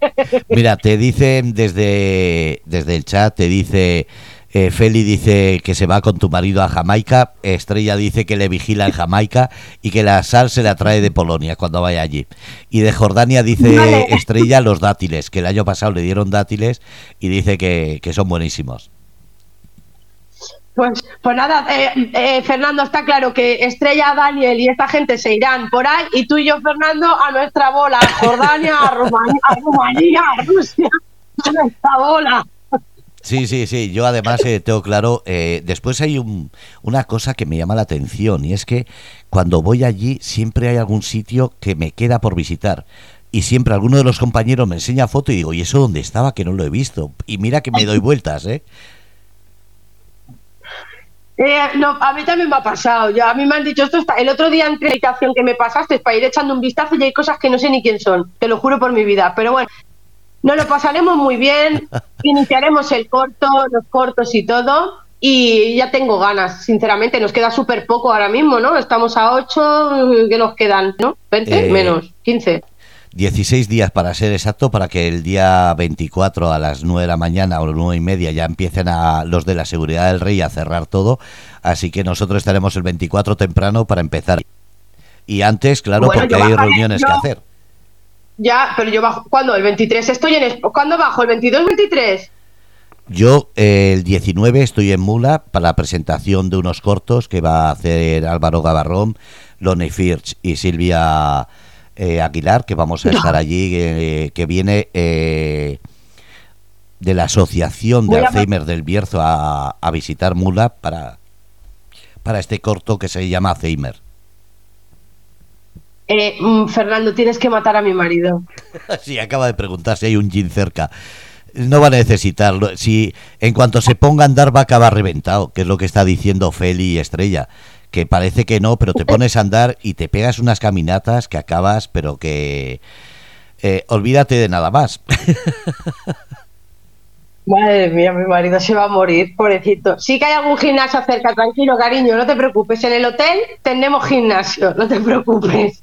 Mira, te dicen desde desde el chat te dice eh, Feli dice que se va con tu marido a Jamaica, Estrella dice que le vigila en Jamaica y que la sal se la trae de Polonia cuando vaya allí. Y de Jordania dice Vale. Estrella los dátiles, que el año pasado le dieron dátiles y dice que, que son buenísimos. Pues, pues nada, eh, eh, Fernando, está claro que Estrella, Daniel y esta gente se irán por ahí y tú y yo, Fernando, a nuestra bola, a Jordania, a Rumanía, a, Rumanía, a Rusia, a nuestra bola. Sí, sí, sí. Yo además eh, tengo claro. eh, después hay un- una cosa que me llama la atención y es que cuando voy allí siempre hay algún sitio que me queda por visitar. Y siempre alguno de los compañeros me enseña foto y digo, ¿y eso dónde estaba? Que no lo he visto. Y mira que me doy vueltas, ¿eh? Eh, no, a mí también me ha pasado. Ya, a mí me han dicho esto. Está, el otro día en la que me pasaste para ir echando un vistazo y hay cosas que no sé ni quién son. Te lo juro por mi vida. Pero bueno, nos lo pasaremos muy bien. Iniciaremos el corto, los cortos y todo. Y ya tengo ganas, sinceramente. Nos queda súper poco ahora mismo, ¿no? Estamos a 8, que nos quedan? ¿No? ¿20? Eh, Menos, 15. 16 días para ser exacto, para que el día 24 a las 9 de la mañana o las 9 y media ya empiecen a los de la seguridad del rey a cerrar todo. Así que nosotros estaremos el 24 temprano para empezar. Y antes, claro, Bueno, porque hay reuniones que hacer. Ya, pero yo bajo. ¿Cuándo? ¿El 23? Estoy en. ¿Cuándo bajo? ¿El 22 23? Yo eh, el 19 estoy en Mula para la presentación de unos cortos que va a hacer Álvaro Gavarrón, Lone Firch y Silvia eh, Aguilar, que vamos a estar allí, eh, que viene eh, de la Asociación de Alzheimer del Bierzo a, a visitar Mula para, para este corto que se llama Alzheimer. Eh, mm, Fernando, tienes que matar a mi marido. Sí, acaba de preguntar si hay un gin cerca. No va a necesitarlo. Si en cuanto se ponga a andar va a acabar reventado, que es lo que está diciendo Feli y Estrella. Que parece que no, pero te pones a andar y te pegas unas caminatas que acabas, pero que... eh, olvídate de nada más. Madre mía, mi marido se va a morir, pobrecito. Sí que hay algún gimnasio cerca, tranquilo, cariño, no te preocupes. En el hotel tenemos gimnasio, no te preocupes.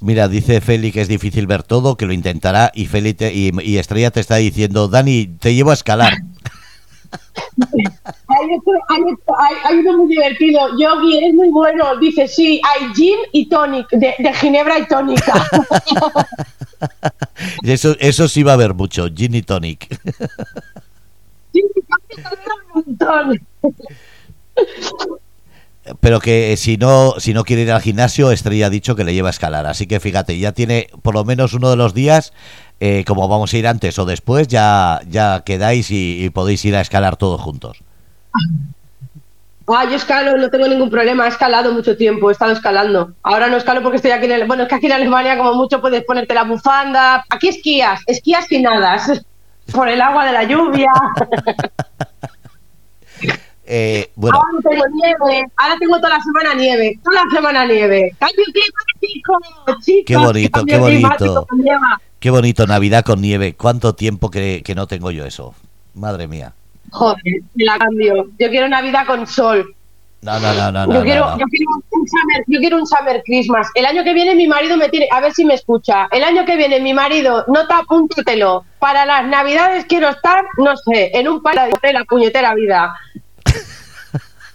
Mira, dice Feli que es difícil ver todo, que lo intentará, y Feli te- y, y Estrella te está diciendo, Dani, te llevo a escalar. Hay, otro- hay otro- hay- hay uno muy divertido. Yogi, es muy bueno. Dice, sí, hay gin y tonic, de, de ginebra y tónica. Eso, eso sí va a haber mucho, gin y tonic. Dura un montón. Pero que eh, si no, si no quiere ir al gimnasio, Estrella ha dicho que le lleva a escalar. Así que fíjate, ya tiene por lo menos uno de los días, eh, como vamos a ir antes o después, ya, ya quedáis y, y podéis ir a escalar todos juntos. Ah, yo escalo, no tengo ningún problema. He escalado mucho tiempo, he estado escalando. Ahora no escalo porque estoy aquí en el... Bueno, es que aquí en Alemania como mucho puedes ponerte la bufanda. Aquí esquías, esquías y nadas. Por el agua de la lluvia. Eh, bueno. Ahora tengo nieve, ahora tengo toda la semana nieve, toda la semana nieve. Cambio climático, chicos. Qué bonito, qué bonito. Qué bonito, Navidad con nieve. ¿Cuánto tiempo que, que no tengo yo eso? Madre mía. Joder, me la cambio. Yo quiero Navidad con sol. No, no, no, no. yo, no, quiero, no. Yo, quiero un summer, yo quiero un Summer Christmas. El año que viene mi marido me tiene, a ver si me escucha. El año que viene mi marido, nota, apúntatelo. Para las Navidades quiero estar, no sé, en un palo de la puñetera vida.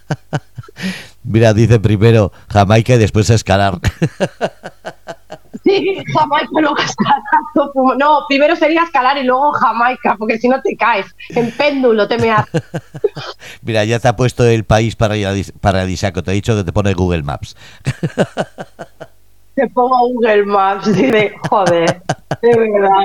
Mira, dice primero Jamaica y después escalar. Sí, Jamaica, luego escalar. No, primero sería escalar y luego Jamaica, porque si no te caes. En péndulo te me haces. Mira, ya te ha puesto el país paradis paradisíaco. Te he dicho que te pone Google Maps. Te pongo Google Maps y de joder, de verdad.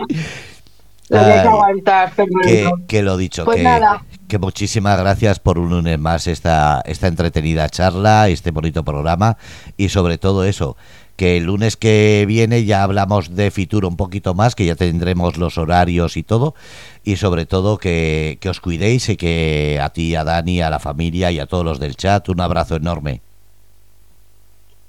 Lo que Ay, aguantar, que, que lo dicho, Pues que, nada. Que muchísimas gracias por un lunes más esta, esta entretenida charla, este bonito programa y sobre todo eso, que el lunes que viene ya hablamos de Fitur un poquito más, que ya tendremos los horarios y todo, y sobre todo que, que os cuidéis y que a ti, a Dani, a la familia y a todos los del chat, un abrazo enorme.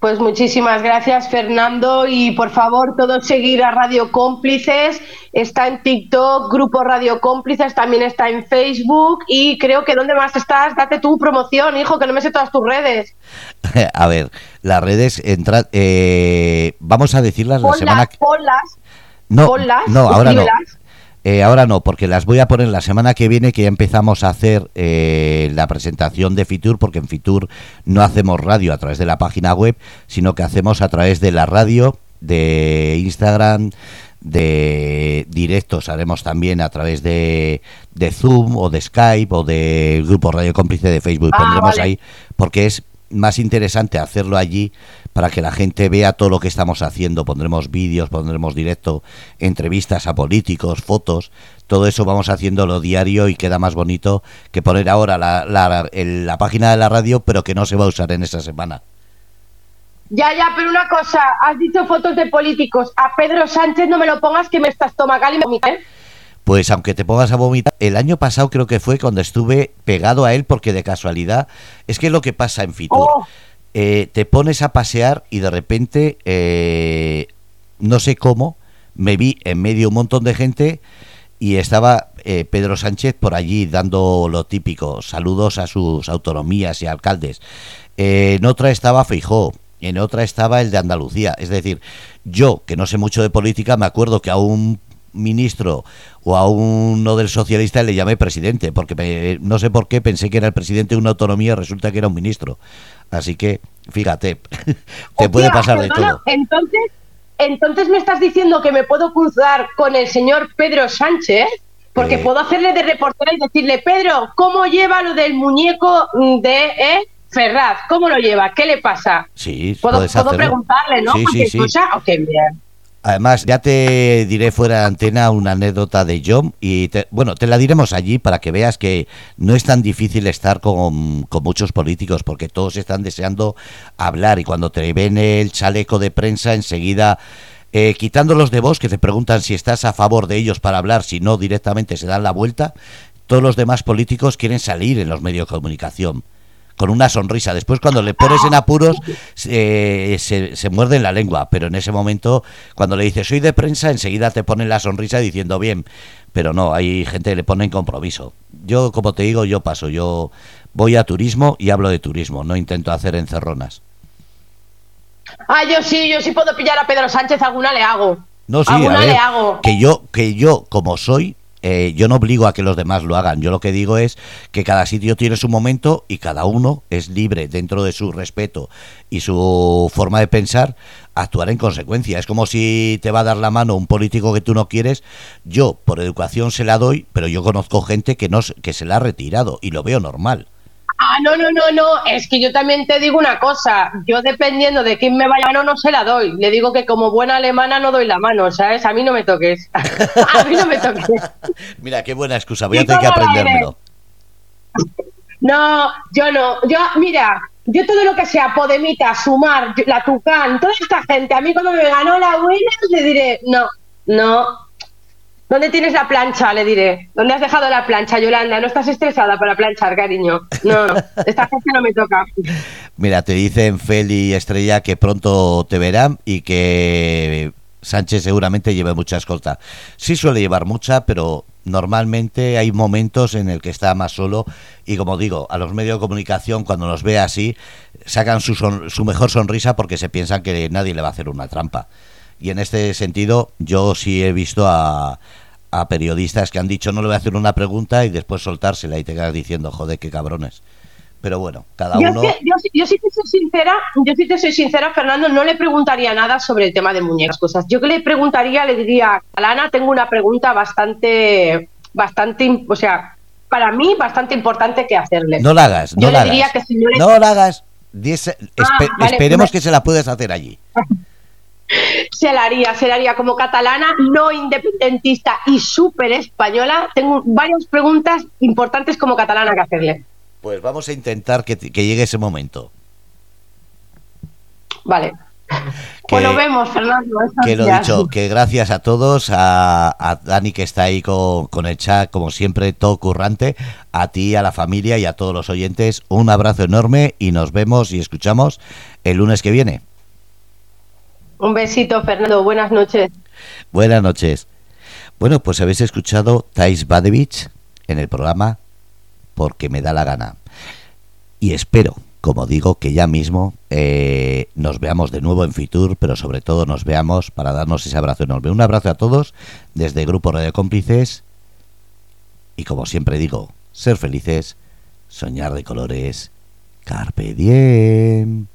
Pues muchísimas gracias, Fernando. Y por favor, todos seguir a Radio Cómplices. Está en TikTok, Grupo Radio Cómplices, también está en Facebook. Y creo que ¿dónde más estás? Date tu promoción, hijo, que no me sé todas tus redes. a ver, las redes, entra, eh, vamos a decirlas la semana que... ponlas, No, ponlas, no, ahora no. Eh, ahora no, porque las voy a poner la semana que viene, que ya empezamos a hacer eh, la presentación de Fitur, porque en Fitur no hacemos radio a través de la página web, sino que hacemos a través de la radio, de Instagram, de directos, haremos también a través de, de Zoom o de Skype o del grupo Radio Cómplice de Facebook. Ah, Pondremos vale. ahí, porque es más interesante hacerlo allí para que la gente vea todo lo que estamos haciendo. Pondremos vídeos, pondremos directo, entrevistas a políticos, fotos. Todo eso vamos haciéndolo diario y queda más bonito que poner ahora la, la, página de la radio, pero que no se va a usar en esa semana. Ya, ya, pero una cosa, has dicho fotos de políticos. A Pedro Sánchez no me lo pongas que me está estomacal y me ¿eh? Pues aunque te pongas a vomitar, el año pasado creo que fue cuando estuve pegado a él porque de casualidad, es que es lo que pasa en Fitur. Oh. Eh, te pones a pasear y de repente, eh, no sé cómo, me vi en medio de un montón de gente y estaba eh, Pedro Sánchez por allí dando lo típico, saludos a sus autonomías y alcaldes. Eh, en otra estaba Feijó, en otra estaba el de Andalucía. Es decir, yo, que no sé mucho de política, me acuerdo que a un ministro o a uno del socialista le llamé presidente, porque me- no sé por qué pensé que era el presidente de una autonomía resulta que era un ministro. Así que, fíjate, te puede pasar de todo. Entonces, entonces me estás diciendo que me puedo cruzar con el señor Pedro Sánchez, porque Eh. puedo hacerle de reportera y decirle, Pedro, ¿cómo lleva lo del muñeco de eh, Ferraz? ¿Cómo lo lleva? ¿Qué le pasa? Sí, Puedo, preguntarle, ¿no? Sí, sí, Cualquier sí. cosa. Ok, bien. Además, ya te diré fuera de antena una anécdota de John y te- bueno, te la diremos allí para que veas que no es tan difícil estar con, con muchos políticos porque todos están deseando hablar y cuando te ven el chaleco de prensa enseguida eh, quitándolos de voz que te preguntan si estás a favor de ellos para hablar, si no directamente se dan la vuelta, todos los demás políticos quieren salir en los medios de comunicación con una sonrisa. Después, cuando le pones en apuros, se, se, se muerden la lengua. Pero en ese momento, cuando le dices soy de prensa, enseguida te ponen la sonrisa diciendo bien. Pero no, hay gente que le pone en compromiso. Yo, como te digo, yo paso. Yo voy a turismo y hablo de turismo. No intento hacer encerronas. Ah, yo sí, yo sí puedo pillar a Pedro Sánchez, alguna le hago. No, sí, a alguna ver, le hago. que yo, que yo, como soy, eh, yo no obligo a que los demás lo hagan. Yo lo que digo es que cada sitio tiene su momento y cada uno es libre dentro de su respeto y su forma de pensar actuar en consecuencia. Es como si te va a dar la mano un político que tú no quieres. Yo por educación se la doy, pero yo conozco gente que no que se la ha retirado y lo veo normal. Ah, no, no, no, no, es que yo también te digo una cosa, yo dependiendo de quién me vaya la mano no se la doy, le digo que como buena alemana no doy la mano, ¿sabes? A mí no me toques, a mí no me toques. Mira qué buena excusa. Voy a ¿Y tener que aprendérmelo. No, yo no, yo, mira, yo todo lo que sea Podemita, Sumar, la Tucán, toda esta gente, a mí cuando me ganó la buena le diré, no, no, ¿Dónde tienes la plancha? Le diré. ¿Dónde has dejado la plancha, Yolanda? No estás estresada para planchar, cariño. No. Esta gente no me toca. Mira, te dicen Feli y Estrella que pronto te verán y que Sánchez seguramente lleve mucha escolta. Sí suele llevar mucha, pero normalmente hay momentos en el que está más solo y como digo, a los medios de comunicación cuando nos ve así sacan su, su mejor sonrisa porque se piensan que nadie le va a hacer una trampa. Y en este sentido, yo sí he visto a, a periodistas que han dicho no le voy a hacer una pregunta y después soltársela y te quedas diciendo, joder, qué cabrones. Pero bueno, cada yo uno. yo, yo, sí te soy sincera, yo sí te soy sincera, Fernando, no le preguntaría nada sobre el tema de muñecas cosas. Yo que le preguntaría, le diría, Alana, tengo una pregunta bastante, bastante, o sea, para mí bastante importante que hacerle. No la hagas, no yo la le diría hagas. que si no le- No la hagas. Diese- Ah, vale, esperemos pues- que se la puedes hacer allí. Se la haría, se la haría como catalana, no independentista y súper española. Tengo varias preguntas importantes como catalana que hacerle. Pues vamos a intentar que, que llegue ese momento. Vale. Que- Pues nos vemos, Fernando. Que lo días. dicho, que gracias a todos, a, a Dani que está ahí con, con el chat, como siempre, todo currante, a ti, a la familia y a todos los oyentes, un abrazo enorme y nos vemos y escuchamos el lunes que viene. Un besito, Fernando. Buenas noches. Buenas noches. Bueno, pues habéis escuchado Thais Badevich en el programa Porque me da la gana. Y espero, como digo, que ya mismo eh, nos veamos de nuevo en Fitur, pero sobre todo nos veamos para darnos ese abrazo enorme. Un abrazo a todos desde Grupo Radio Cómplices. Y como siempre digo, ser felices, soñar de colores, carpe diem.